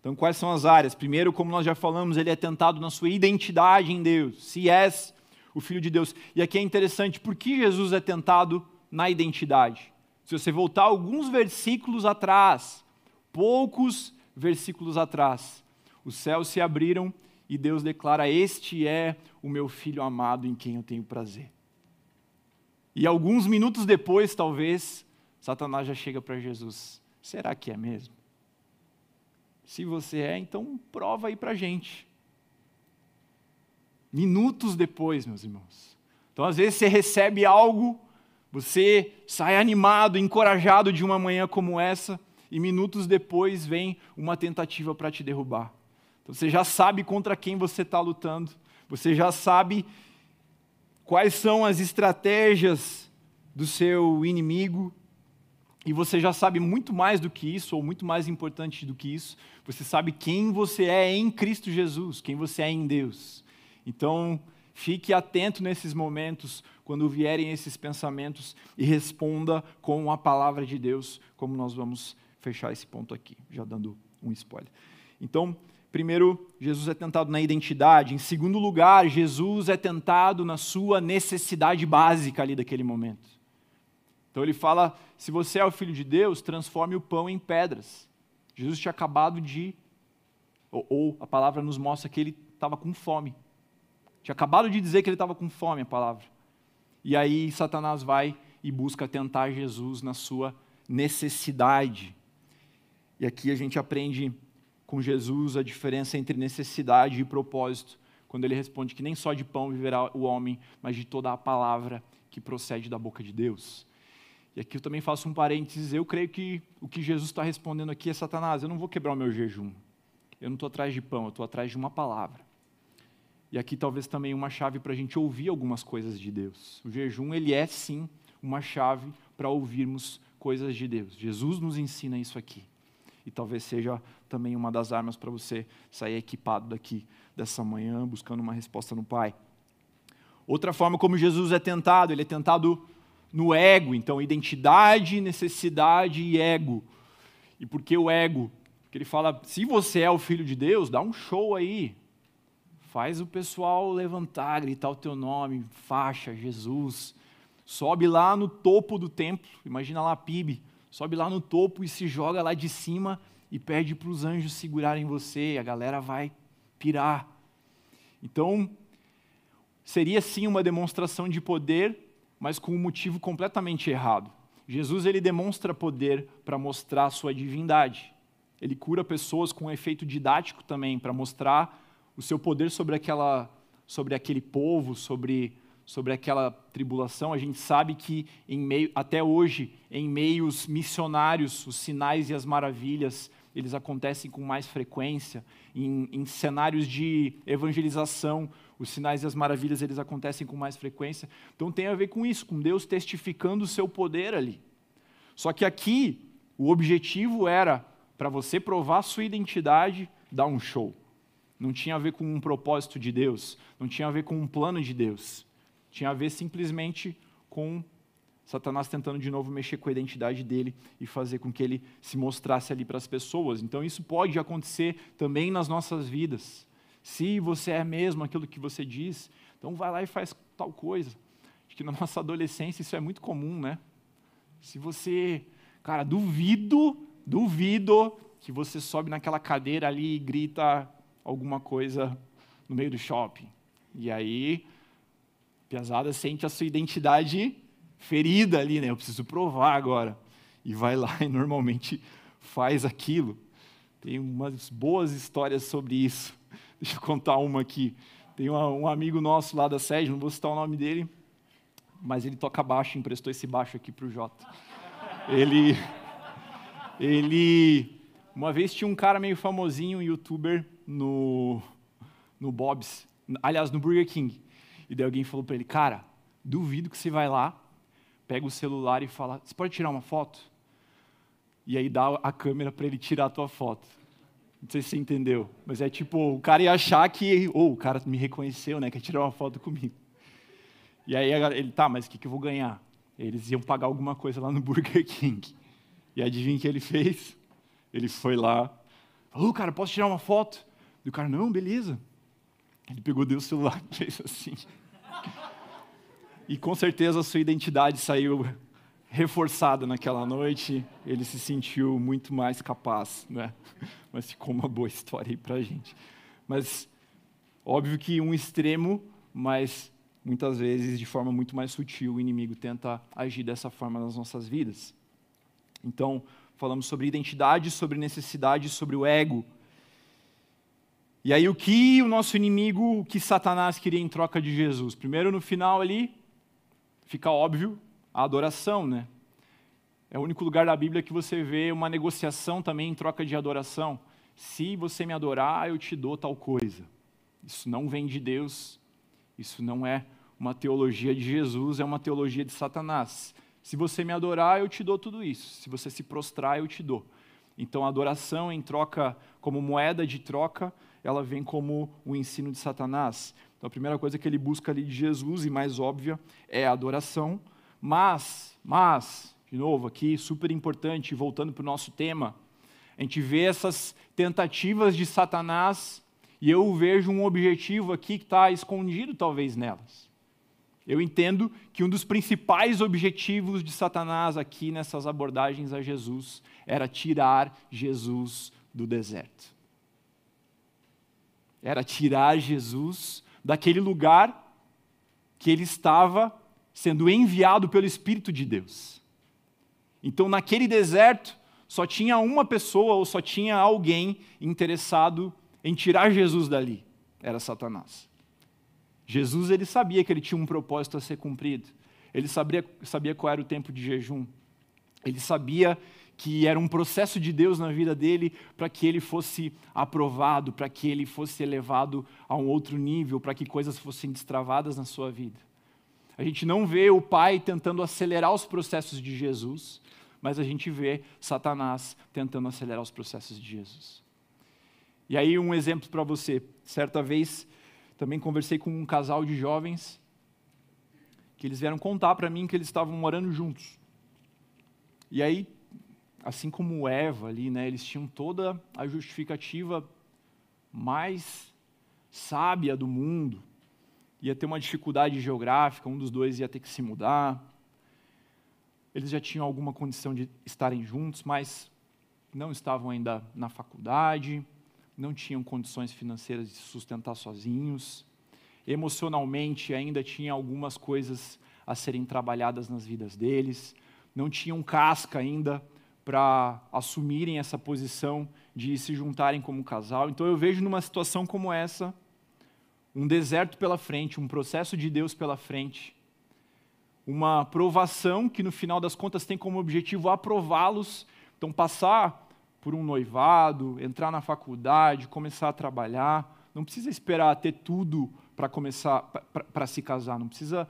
Então, quais são as áreas? Primeiro, como nós já falamos, ele é tentado na sua identidade em Deus, se és o Filho de Deus. E aqui é interessante, por que Jesus é tentado na identidade? Se você voltar alguns versículos atrás, poucos versículos atrás, os céus se abriram e Deus declara: Este é o meu filho amado em quem eu tenho prazer. E alguns minutos depois, talvez, Satanás já chega para Jesus: Será que é mesmo? Se você é, então prova aí para gente. Minutos depois, meus irmãos. Então, às vezes, você recebe algo, você sai animado, encorajado de uma manhã como essa, e minutos depois vem uma tentativa para te derrubar. Então, você já sabe contra quem você está lutando, você já sabe quais são as estratégias do seu inimigo, e você já sabe muito mais do que isso, ou muito mais importante do que isso, você sabe quem você é em Cristo Jesus, quem você é em Deus. Então, fique atento nesses momentos, quando vierem esses pensamentos, e responda com a palavra de Deus, como nós vamos fechar esse ponto aqui, já dando um spoiler. Então, primeiro, Jesus é tentado na identidade. Em segundo lugar, Jesus é tentado na sua necessidade básica ali daquele momento. Então ele fala: se você é o filho de Deus, transforme o pão em pedras. Jesus tinha acabado de. Ou, ou a palavra nos mostra que ele estava com fome. Tinha acabado de dizer que ele estava com fome, a palavra. E aí Satanás vai e busca tentar Jesus na sua necessidade. E aqui a gente aprende com Jesus a diferença entre necessidade e propósito, quando ele responde que nem só de pão viverá o homem, mas de toda a palavra que procede da boca de Deus. E aqui eu também faço um parênteses. Eu creio que o que Jesus está respondendo aqui é Satanás. Eu não vou quebrar o meu jejum. Eu não estou atrás de pão, eu estou atrás de uma palavra. E aqui talvez também uma chave para a gente ouvir algumas coisas de Deus. O jejum, ele é sim uma chave para ouvirmos coisas de Deus. Jesus nos ensina isso aqui. E talvez seja também uma das armas para você sair equipado daqui dessa manhã, buscando uma resposta no Pai. Outra forma como Jesus é tentado, ele é tentado no ego, então identidade, necessidade e ego. E por que o ego? Porque ele fala: se você é o filho de Deus, dá um show aí. Faz o pessoal levantar, gritar o teu nome, faixa, Jesus. Sobe lá no topo do templo, imagina lá PIB, sobe lá no topo e se joga lá de cima e pede para os anjos segurarem você, a galera vai pirar. Então, seria sim uma demonstração de poder mas com um motivo completamente errado. Jesus ele demonstra poder para mostrar sua divindade. Ele cura pessoas com um efeito didático também para mostrar o seu poder sobre aquela sobre aquele povo, sobre sobre aquela tribulação. A gente sabe que em meio até hoje em meios missionários os sinais e as maravilhas eles acontecem com mais frequência em, em cenários de evangelização os sinais e as maravilhas eles acontecem com mais frequência. Então tem a ver com isso, com Deus testificando o seu poder ali. Só que aqui o objetivo era para você provar a sua identidade, dar um show. Não tinha a ver com um propósito de Deus, não tinha a ver com um plano de Deus. Tinha a ver simplesmente com Satanás tentando de novo mexer com a identidade dele e fazer com que ele se mostrasse ali para as pessoas. Então isso pode acontecer também nas nossas vidas. Se você é mesmo aquilo que você diz, então vai lá e faz tal coisa. Acho que na <laughs> nossa adolescência isso é muito comum, né? Se você, cara, duvido, duvido que você sobe naquela cadeira ali e grita alguma coisa no meio do shopping. E aí, pesada sente a sua identidade ferida ali, né? Eu preciso provar agora. E vai lá e normalmente faz aquilo. Tem umas boas histórias sobre isso. <laughs> Deixa eu contar uma aqui. Tem um amigo nosso lá da sede, não vou citar o nome dele, mas ele toca baixo, emprestou esse baixo aqui para o Jota. Ele, ele, uma vez tinha um cara meio famosinho, um youtuber, no, no Bob's, aliás, no Burger King. E daí alguém falou para ele, cara, duvido que você vai lá, pega o celular e fala, você pode tirar uma foto? E aí dá a câmera para ele tirar a tua foto. Não sei se você entendeu, mas é tipo, o cara ia achar que, ou oh, o cara me reconheceu, né, quer tirar uma foto comigo. E aí ele, tá, mas o que, que eu vou ganhar? Eles iam pagar alguma coisa lá no Burger King. E adivinha o que ele fez? Ele foi lá, Falou, cara, posso tirar uma foto? E o cara, não, beleza. Ele pegou, deu o celular e fez assim. E com certeza a sua identidade saiu reforçada naquela noite. Ele se sentiu muito mais capaz, né? <laughs> Mas ficou uma boa história aí pra gente. Mas óbvio que um extremo, mas muitas vezes de forma muito mais sutil o inimigo tenta agir dessa forma nas nossas vidas. Então, falamos sobre identidade, sobre necessidade, sobre o ego. E aí o que o nosso inimigo, o que Satanás queria em troca de Jesus? Primeiro no final ali, fica óbvio, a adoração, né? É o único lugar da Bíblia que você vê uma negociação também em troca de adoração. Se você me adorar, eu te dou tal coisa. Isso não vem de Deus, isso não é uma teologia de Jesus, é uma teologia de Satanás. Se você me adorar, eu te dou tudo isso. Se você se prostrar, eu te dou. Então, a adoração em troca, como moeda de troca, ela vem como o ensino de Satanás. Então, a primeira coisa que ele busca ali de Jesus, e mais óbvia, é a adoração. Mas, mas, de novo aqui, super importante, voltando para o nosso tema, a gente vê essas tentativas de Satanás e eu vejo um objetivo aqui que está escondido talvez nelas. Eu entendo que um dos principais objetivos de Satanás aqui nessas abordagens a Jesus era tirar Jesus do deserto. Era tirar Jesus daquele lugar que ele estava sendo enviado pelo Espírito de Deus. Então, naquele deserto, só tinha uma pessoa ou só tinha alguém interessado em tirar Jesus dali. Era Satanás. Jesus ele sabia que ele tinha um propósito a ser cumprido. Ele sabia, sabia qual era o tempo de jejum. Ele sabia que era um processo de Deus na vida dele para que ele fosse aprovado, para que ele fosse elevado a um outro nível, para que coisas fossem destravadas na sua vida. A gente não vê o Pai tentando acelerar os processos de Jesus, mas a gente vê Satanás tentando acelerar os processos de Jesus. E aí, um exemplo para você. Certa vez, também conversei com um casal de jovens que eles vieram contar para mim que eles estavam morando juntos. E aí, assim como Eva ali, né, eles tinham toda a justificativa mais sábia do mundo ia ter uma dificuldade geográfica, um dos dois ia ter que se mudar. Eles já tinham alguma condição de estarem juntos, mas não estavam ainda na faculdade, não tinham condições financeiras de se sustentar sozinhos. Emocionalmente ainda tinha algumas coisas a serem trabalhadas nas vidas deles, não tinham casca ainda para assumirem essa posição de se juntarem como casal. Então eu vejo numa situação como essa, um deserto pela frente, um processo de Deus pela frente, uma provação que no final das contas tem como objetivo aprová-los. Então, passar por um noivado, entrar na faculdade, começar a trabalhar, não precisa esperar ter tudo para começar para se casar, não precisa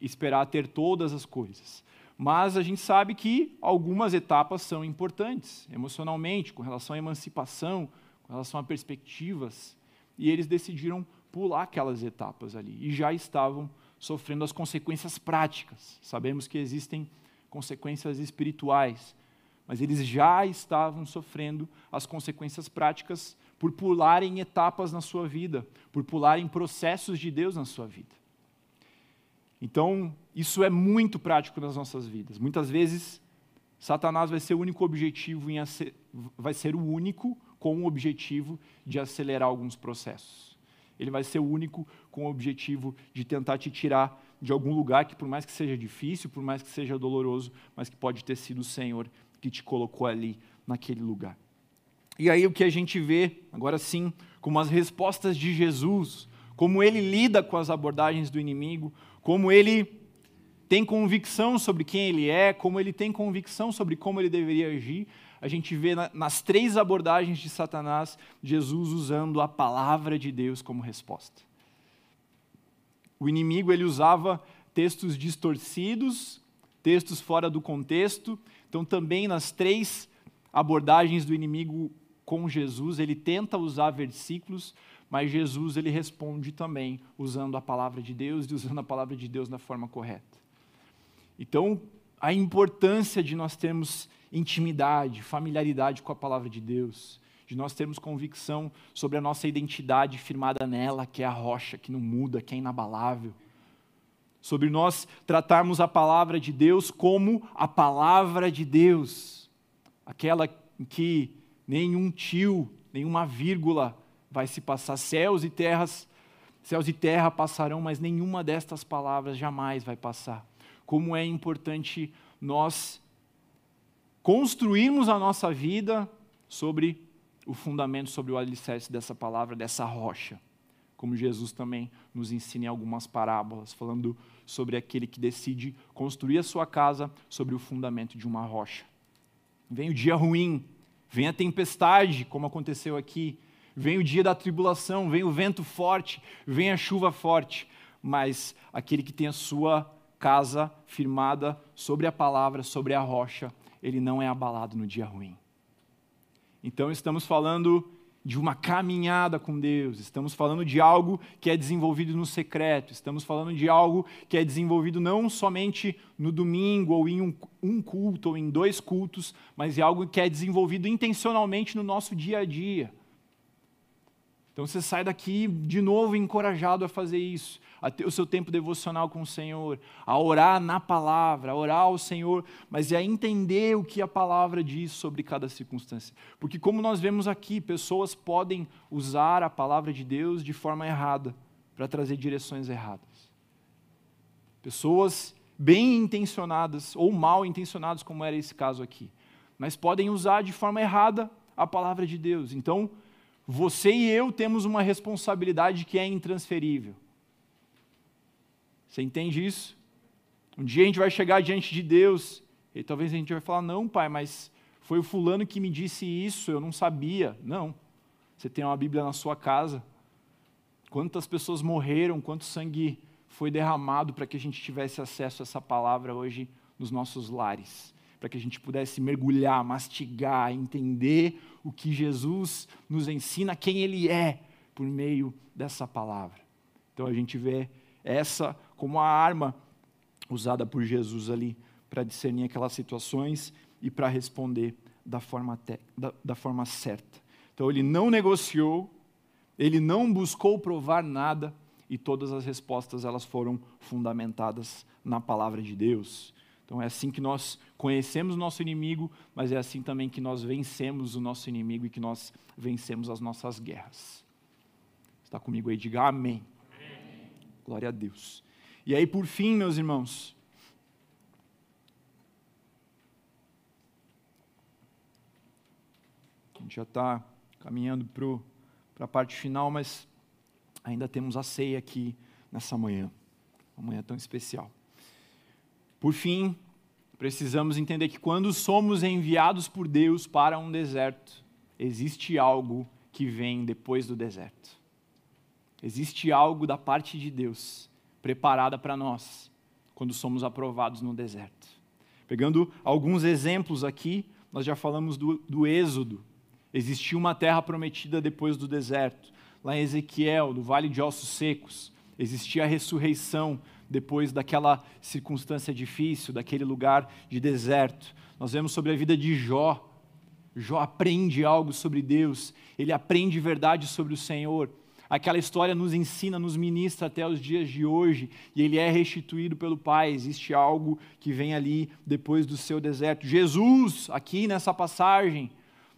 esperar ter todas as coisas. Mas a gente sabe que algumas etapas são importantes, emocionalmente, com relação à emancipação, com relação a perspectivas, e eles decidiram pular aquelas etapas ali e já estavam sofrendo as consequências práticas. Sabemos que existem consequências espirituais, mas eles já estavam sofrendo as consequências práticas por pularem etapas na sua vida, por pularem processos de Deus na sua vida. Então, isso é muito prático nas nossas vidas. Muitas vezes, Satanás vai ser o único objetivo em vai ser o único com o objetivo de acelerar alguns processos. Ele vai ser o único com o objetivo de tentar te tirar de algum lugar que, por mais que seja difícil, por mais que seja doloroso, mas que pode ter sido o Senhor que te colocou ali, naquele lugar. E aí o que a gente vê, agora sim, como as respostas de Jesus, como ele lida com as abordagens do inimigo, como ele tem convicção sobre quem ele é, como ele tem convicção sobre como ele deveria agir, a gente vê nas três abordagens de Satanás Jesus usando a palavra de Deus como resposta. O inimigo ele usava textos distorcidos, textos fora do contexto. Então também nas três abordagens do inimigo com Jesus, ele tenta usar versículos, mas Jesus ele responde também usando a palavra de Deus e usando a palavra de Deus da forma correta. Então, a importância de nós termos intimidade, familiaridade com a palavra de Deus, de nós termos convicção sobre a nossa identidade firmada nela, que é a rocha, que não muda, que é inabalável. Sobre nós tratarmos a palavra de Deus como a palavra de Deus, aquela em que nenhum tio, nenhuma vírgula vai se passar, céus e terras, céus e terra passarão, mas nenhuma destas palavras jamais vai passar. Como é importante nós construirmos a nossa vida sobre o fundamento, sobre o alicerce dessa palavra, dessa rocha. Como Jesus também nos ensina em algumas parábolas, falando sobre aquele que decide construir a sua casa sobre o fundamento de uma rocha. Vem o dia ruim, vem a tempestade, como aconteceu aqui, vem o dia da tribulação, vem o vento forte, vem a chuva forte, mas aquele que tem a sua casa firmada sobre a palavra, sobre a rocha, ele não é abalado no dia ruim. Então estamos falando de uma caminhada com Deus, estamos falando de algo que é desenvolvido no secreto, estamos falando de algo que é desenvolvido não somente no domingo ou em um, um culto ou em dois cultos, mas é algo que é desenvolvido intencionalmente no nosso dia a dia. Então você sai daqui de novo encorajado a fazer isso, a ter o seu tempo devocional com o Senhor, a orar na palavra, a orar ao Senhor, mas é a entender o que a palavra diz sobre cada circunstância. Porque, como nós vemos aqui, pessoas podem usar a palavra de Deus de forma errada, para trazer direções erradas. Pessoas bem intencionadas ou mal intencionadas, como era esse caso aqui, mas podem usar de forma errada a palavra de Deus. Então, você e eu temos uma responsabilidade que é intransferível. Você entende isso? Um dia a gente vai chegar diante de Deus e talvez a gente vai falar: Não, pai, mas foi o fulano que me disse isso, eu não sabia. Não. Você tem uma Bíblia na sua casa. Quantas pessoas morreram, quanto sangue foi derramado para que a gente tivesse acesso a essa palavra hoje nos nossos lares para que a gente pudesse mergulhar, mastigar, entender o que Jesus nos ensina, quem Ele é, por meio dessa palavra. Então a gente vê essa como a arma usada por Jesus ali para discernir aquelas situações e para responder da forma, te, da, da forma certa. Então ele não negociou, ele não buscou provar nada e todas as respostas elas foram fundamentadas na palavra de Deus. Então é assim que nós conhecemos o nosso inimigo, mas é assim também que nós vencemos o nosso inimigo e que nós vencemos as nossas guerras. Está comigo aí? Diga amém. amém. Glória a Deus. E aí, por fim, meus irmãos, a gente já está caminhando para a parte final, mas ainda temos a ceia aqui nessa manhã, uma manhã tão especial. Por fim, precisamos entender que quando somos enviados por Deus para um deserto, existe algo que vem depois do deserto. Existe algo da parte de Deus preparada para nós quando somos aprovados no deserto. Pegando alguns exemplos aqui, nós já falamos do, do Êxodo. Existia uma terra prometida depois do deserto. Lá em Ezequiel, do Vale de Ossos Secos, existia a ressurreição depois daquela circunstância difícil, daquele lugar de deserto. Nós vemos sobre a vida de Jó. Jó aprende algo sobre Deus, ele aprende verdade sobre o Senhor. Aquela história nos ensina, nos ministra até os dias de hoje, e ele é restituído pelo Pai. Existe algo que vem ali depois do seu deserto. Jesus, aqui nessa passagem,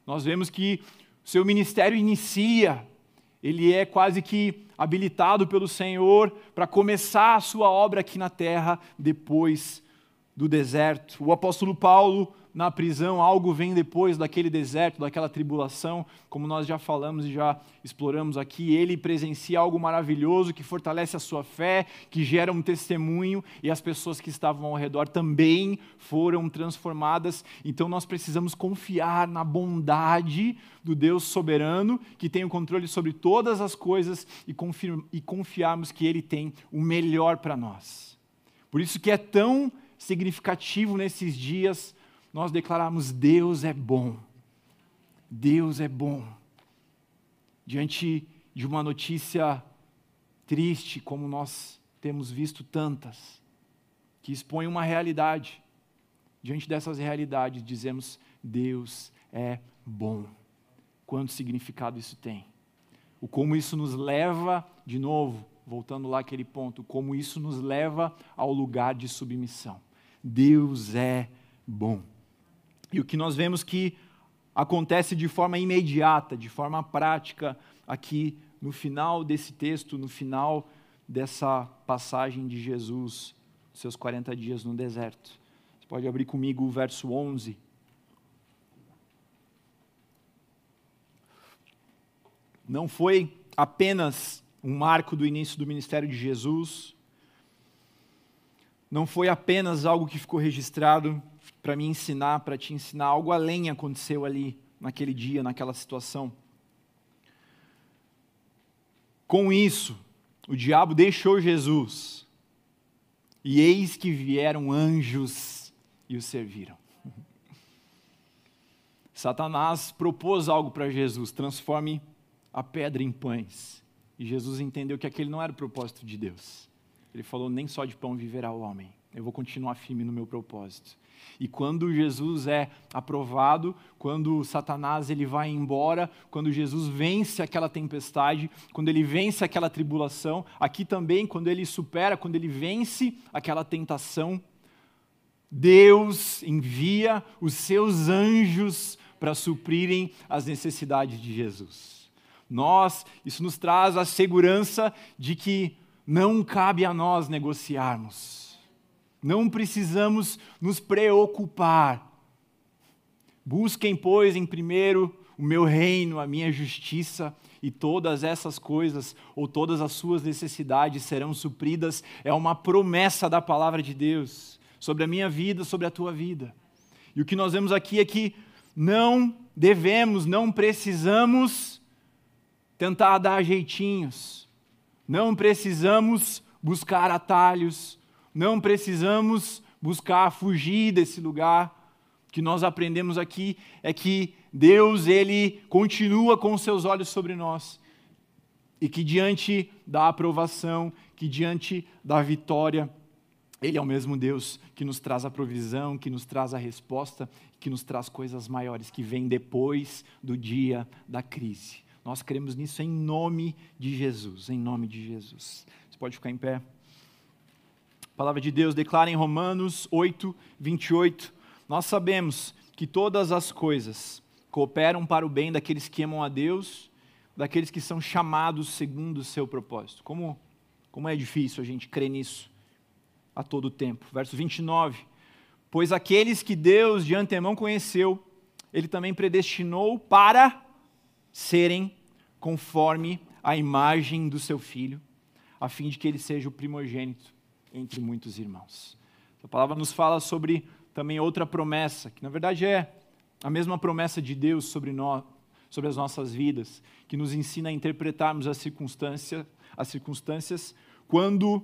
nós vemos que seu ministério inicia ele é quase que habilitado pelo Senhor para começar a sua obra aqui na terra depois do deserto. O apóstolo Paulo na prisão, algo vem depois daquele deserto, daquela tribulação, como nós já falamos e já exploramos aqui. Ele presencia algo maravilhoso que fortalece a sua fé, que gera um testemunho e as pessoas que estavam ao redor também foram transformadas. Então nós precisamos confiar na bondade do Deus soberano, que tem o controle sobre todas as coisas e, e confiarmos que Ele tem o melhor para nós. Por isso que é tão significativo nesses dias nós declararmos: Deus é bom. Deus é bom. Diante de uma notícia triste, como nós temos visto tantas, que expõe uma realidade. Diante dessas realidades, dizemos: Deus é bom. quanto significado isso tem. O como isso nos leva, de novo, voltando lá aquele ponto, como isso nos leva ao lugar de submissão. Deus é bom. E o que nós vemos que acontece de forma imediata, de forma prática, aqui no final desse texto, no final dessa passagem de Jesus, seus 40 dias no deserto. Você pode abrir comigo o verso 11. Não foi apenas um marco do início do ministério de Jesus, não foi apenas algo que ficou registrado para me ensinar, para te ensinar, algo além aconteceu ali, naquele dia, naquela situação. Com isso, o diabo deixou Jesus, e eis que vieram anjos e o serviram. <laughs> Satanás propôs algo para Jesus: transforme a pedra em pães. E Jesus entendeu que aquele não era o propósito de Deus. Ele falou: nem só de pão viverá o homem. Eu vou continuar firme no meu propósito. E quando Jesus é aprovado, quando Satanás ele vai embora, quando Jesus vence aquela tempestade, quando ele vence aquela tribulação, aqui também quando ele supera, quando ele vence aquela tentação, Deus envia os seus anjos para suprirem as necessidades de Jesus. Nós, isso nos traz a segurança de que não cabe a nós negociarmos não precisamos nos preocupar. Busquem, pois, em primeiro o meu reino, a minha justiça, e todas essas coisas, ou todas as suas necessidades serão supridas. É uma promessa da palavra de Deus sobre a minha vida, sobre a tua vida. E o que nós vemos aqui é que não devemos, não precisamos tentar dar jeitinhos, não precisamos buscar atalhos, não precisamos buscar fugir desse lugar. O que nós aprendemos aqui é que Deus, ele continua com seus olhos sobre nós. E que diante da aprovação, que diante da vitória, ele é o mesmo Deus que nos traz a provisão, que nos traz a resposta, que nos traz coisas maiores que vêm depois do dia da crise. Nós cremos nisso em nome de Jesus, em nome de Jesus. Você pode ficar em pé. A palavra de Deus declara em Romanos 8, 28: Nós sabemos que todas as coisas cooperam para o bem daqueles que amam a Deus, daqueles que são chamados segundo o seu propósito. Como, como é difícil a gente crer nisso a todo tempo. Verso 29: Pois aqueles que Deus de antemão conheceu, ele também predestinou para serem conforme a imagem do seu filho, a fim de que ele seja o primogênito entre muitos irmãos. A palavra nos fala sobre também outra promessa, que na verdade é a mesma promessa de Deus sobre nós, sobre as nossas vidas, que nos ensina a interpretarmos as circunstâncias, as circunstâncias quando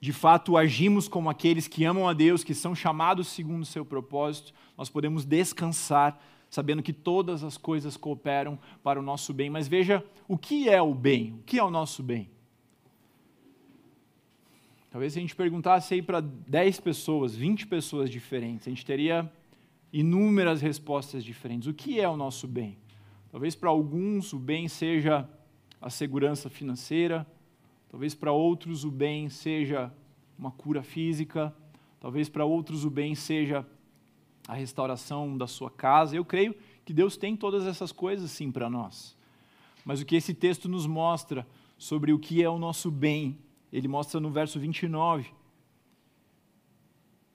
de fato agimos como aqueles que amam a Deus, que são chamados segundo o seu propósito, nós podemos descansar sabendo que todas as coisas cooperam para o nosso bem. Mas veja, o que é o bem? O que é o nosso bem? Talvez se a gente perguntasse aí para 10 pessoas, 20 pessoas diferentes, a gente teria inúmeras respostas diferentes. O que é o nosso bem? Talvez para alguns o bem seja a segurança financeira, talvez para outros o bem seja uma cura física, talvez para outros o bem seja a restauração da sua casa. Eu creio que Deus tem todas essas coisas sim para nós. Mas o que esse texto nos mostra sobre o que é o nosso bem ele mostra no verso 29.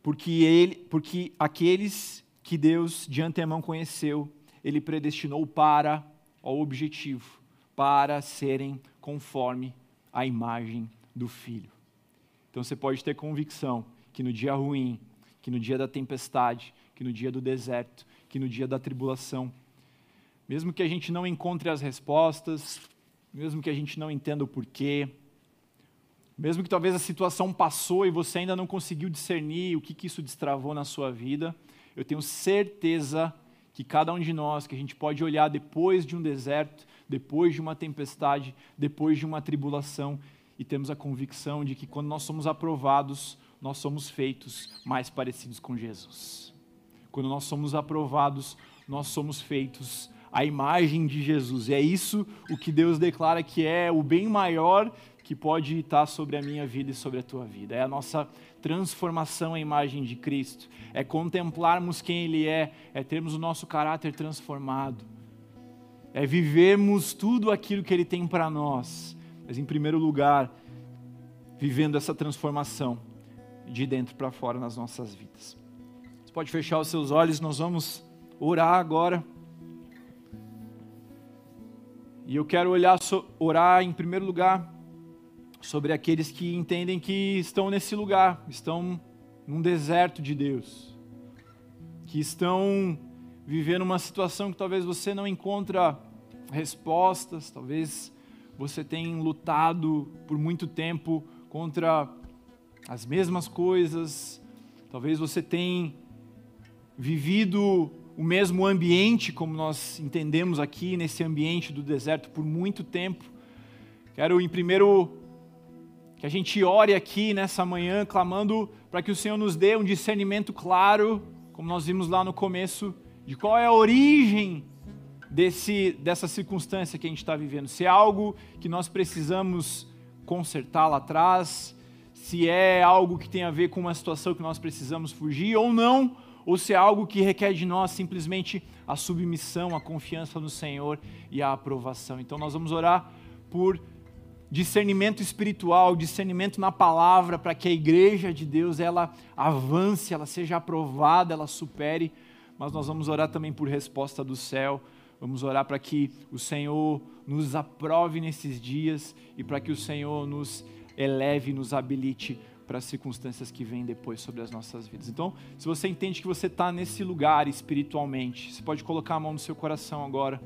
Porque, ele, porque aqueles que Deus de antemão conheceu, ele predestinou para o objetivo, para serem conforme a imagem do Filho. Então você pode ter convicção que no dia ruim, que no dia da tempestade, que no dia do deserto, que no dia da tribulação, mesmo que a gente não encontre as respostas, mesmo que a gente não entenda o porquê, mesmo que talvez a situação passou e você ainda não conseguiu discernir o que, que isso destravou na sua vida, eu tenho certeza que cada um de nós, que a gente pode olhar depois de um deserto, depois de uma tempestade, depois de uma tribulação, e temos a convicção de que quando nós somos aprovados, nós somos feitos mais parecidos com Jesus. Quando nós somos aprovados, nós somos feitos a imagem de Jesus. E é isso o que Deus declara que é o bem maior que pode estar sobre a minha vida e sobre a tua vida. É a nossa transformação à imagem de Cristo. É contemplarmos quem Ele é, é termos o nosso caráter transformado. É vivermos tudo aquilo que Ele tem para nós. Mas, em primeiro lugar, vivendo essa transformação de dentro para fora nas nossas vidas. Você pode fechar os seus olhos, nós vamos orar agora. E eu quero olhar, orar em primeiro lugar sobre aqueles que entendem que estão nesse lugar, estão num deserto de Deus, que estão vivendo uma situação que talvez você não encontra respostas, talvez você tenha lutado por muito tempo contra as mesmas coisas, talvez você tenha vivido o mesmo ambiente, como nós entendemos aqui, nesse ambiente do deserto por muito tempo. Quero, em primeiro, que a gente ore aqui nessa manhã, clamando para que o Senhor nos dê um discernimento claro, como nós vimos lá no começo, de qual é a origem desse, dessa circunstância que a gente está vivendo. Se é algo que nós precisamos consertar lá atrás, se é algo que tem a ver com uma situação que nós precisamos fugir ou não, ou se é algo que requer de nós simplesmente a submissão, a confiança no Senhor e a aprovação. Então nós vamos orar por discernimento espiritual, discernimento na palavra, para que a igreja de Deus ela avance, ela seja aprovada, ela supere. Mas nós vamos orar também por resposta do céu. Vamos orar para que o Senhor nos aprove nesses dias e para que o Senhor nos eleve, nos habilite para as circunstâncias que vêm depois sobre as nossas vidas. Então, se você entende que você está nesse lugar espiritualmente, você pode colocar a mão no seu coração agora.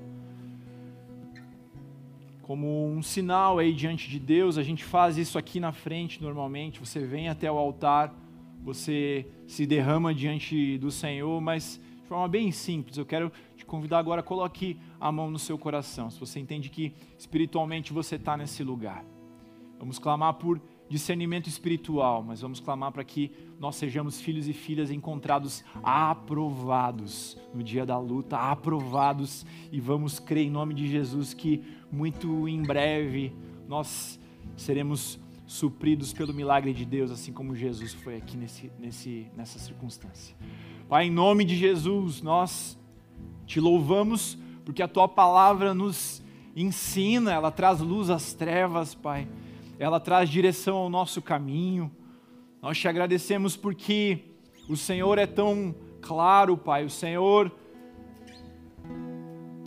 Como um sinal aí diante de Deus, a gente faz isso aqui na frente normalmente. Você vem até o altar, você se derrama diante do Senhor, mas de forma bem simples. Eu quero te convidar agora, coloque a mão no seu coração. Se você entende que espiritualmente você está nesse lugar. Vamos clamar por discernimento espiritual, mas vamos clamar para que nós sejamos filhos e filhas encontrados aprovados no dia da luta, aprovados, e vamos crer em nome de Jesus que muito em breve nós seremos supridos pelo milagre de Deus, assim como Jesus foi aqui nesse, nesse, nessa circunstância. Pai, em nome de Jesus, nós te louvamos porque a tua palavra nos ensina, ela traz luz às trevas, Pai ela traz direção ao nosso caminho. Nós te agradecemos porque o Senhor é tão claro, Pai. O Senhor,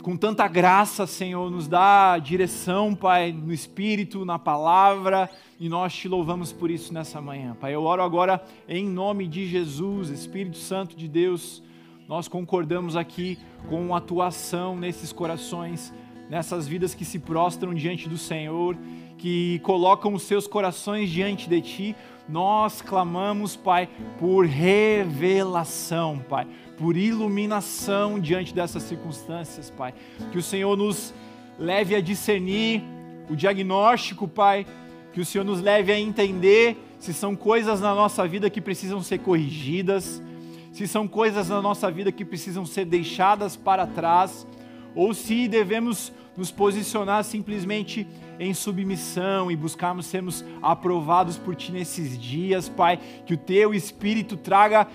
com tanta graça, Senhor, nos dá direção, Pai, no Espírito, na palavra, e nós te louvamos por isso nessa manhã, Pai. Eu oro agora em nome de Jesus, Espírito Santo de Deus. Nós concordamos aqui com a atuação nesses corações, nessas vidas que se prostram diante do Senhor que colocam os seus corações diante de Ti, nós clamamos, Pai, por revelação, Pai, por iluminação diante dessas circunstâncias, Pai. Que o Senhor nos leve a discernir o diagnóstico, Pai, que o Senhor nos leve a entender se são coisas na nossa vida que precisam ser corrigidas, se são coisas na nossa vida que precisam ser deixadas para trás, ou se devemos nos posicionar simplesmente em submissão e buscarmos sermos aprovados por Ti nesses dias, Pai. Que o Teu Espírito traga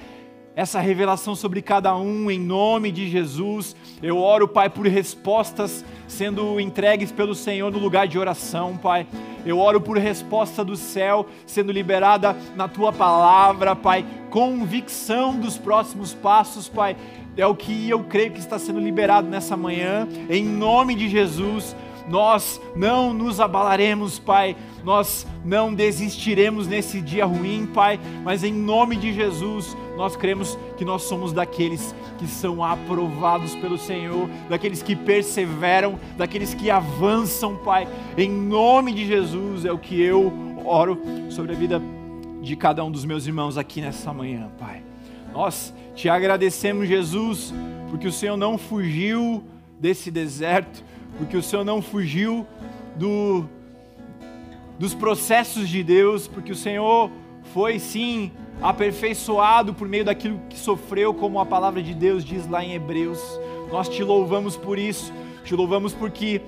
essa revelação sobre cada um, em nome de Jesus. Eu oro, Pai, por respostas sendo entregues pelo Senhor no lugar de oração, Pai. Eu oro por resposta do céu sendo liberada na Tua palavra, Pai. Convicção dos próximos passos, Pai. É o que eu creio que está sendo liberado nessa manhã, em nome de Jesus nós não nos abalaremos, Pai, nós não desistiremos nesse dia ruim, Pai, mas em nome de Jesus, nós cremos que nós somos daqueles que são aprovados pelo Senhor, daqueles que perseveram, daqueles que avançam, Pai, em nome de Jesus, é o que eu oro sobre a vida de cada um dos meus irmãos aqui nessa manhã, Pai. Nós te agradecemos, Jesus, porque o Senhor não fugiu desse deserto, porque o Senhor não fugiu do, dos processos de Deus, porque o Senhor foi sim aperfeiçoado por meio daquilo que sofreu, como a palavra de Deus diz lá em Hebreus. Nós te louvamos por isso, te louvamos porque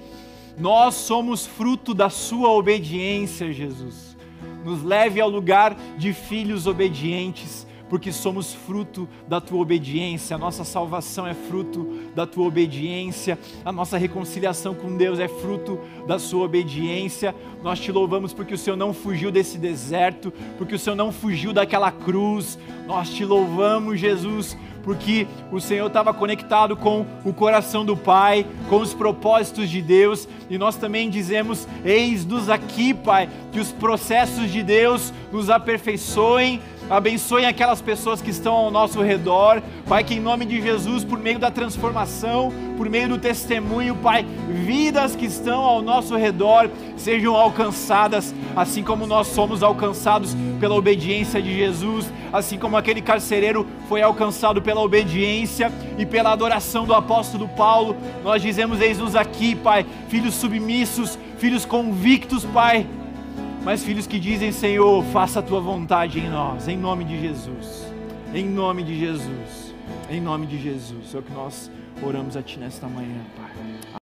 nós somos fruto da Sua obediência, Jesus. Nos leve ao lugar de filhos obedientes porque somos fruto da tua obediência, a nossa salvação é fruto da tua obediência, a nossa reconciliação com Deus é fruto da sua obediência. Nós te louvamos porque o Senhor não fugiu desse deserto, porque o Senhor não fugiu daquela cruz. Nós te louvamos, Jesus, porque o Senhor estava conectado com o coração do Pai, com os propósitos de Deus, e nós também dizemos: Eis-nos aqui, Pai, que os processos de Deus nos aperfeiçoem, abençoem aquelas pessoas que estão ao nosso redor, Pai, que em nome de Jesus, por meio da transformação, por meio do testemunho, Pai, vidas que estão ao nosso redor sejam alcançadas, assim como nós somos alcançados pela obediência de Jesus, assim como aquele carcereiro foi alcançado pela obediência e pela adoração do apóstolo Paulo. Nós dizemos: Eis-nos aqui, Pai, filhos submissos, filhos convictos, Pai mas filhos que dizem: Senhor, faça a tua vontade em nós, em nome de Jesus. Em nome de Jesus. Em nome de Jesus. É o que nós oramos a Ti nesta manhã, Pai.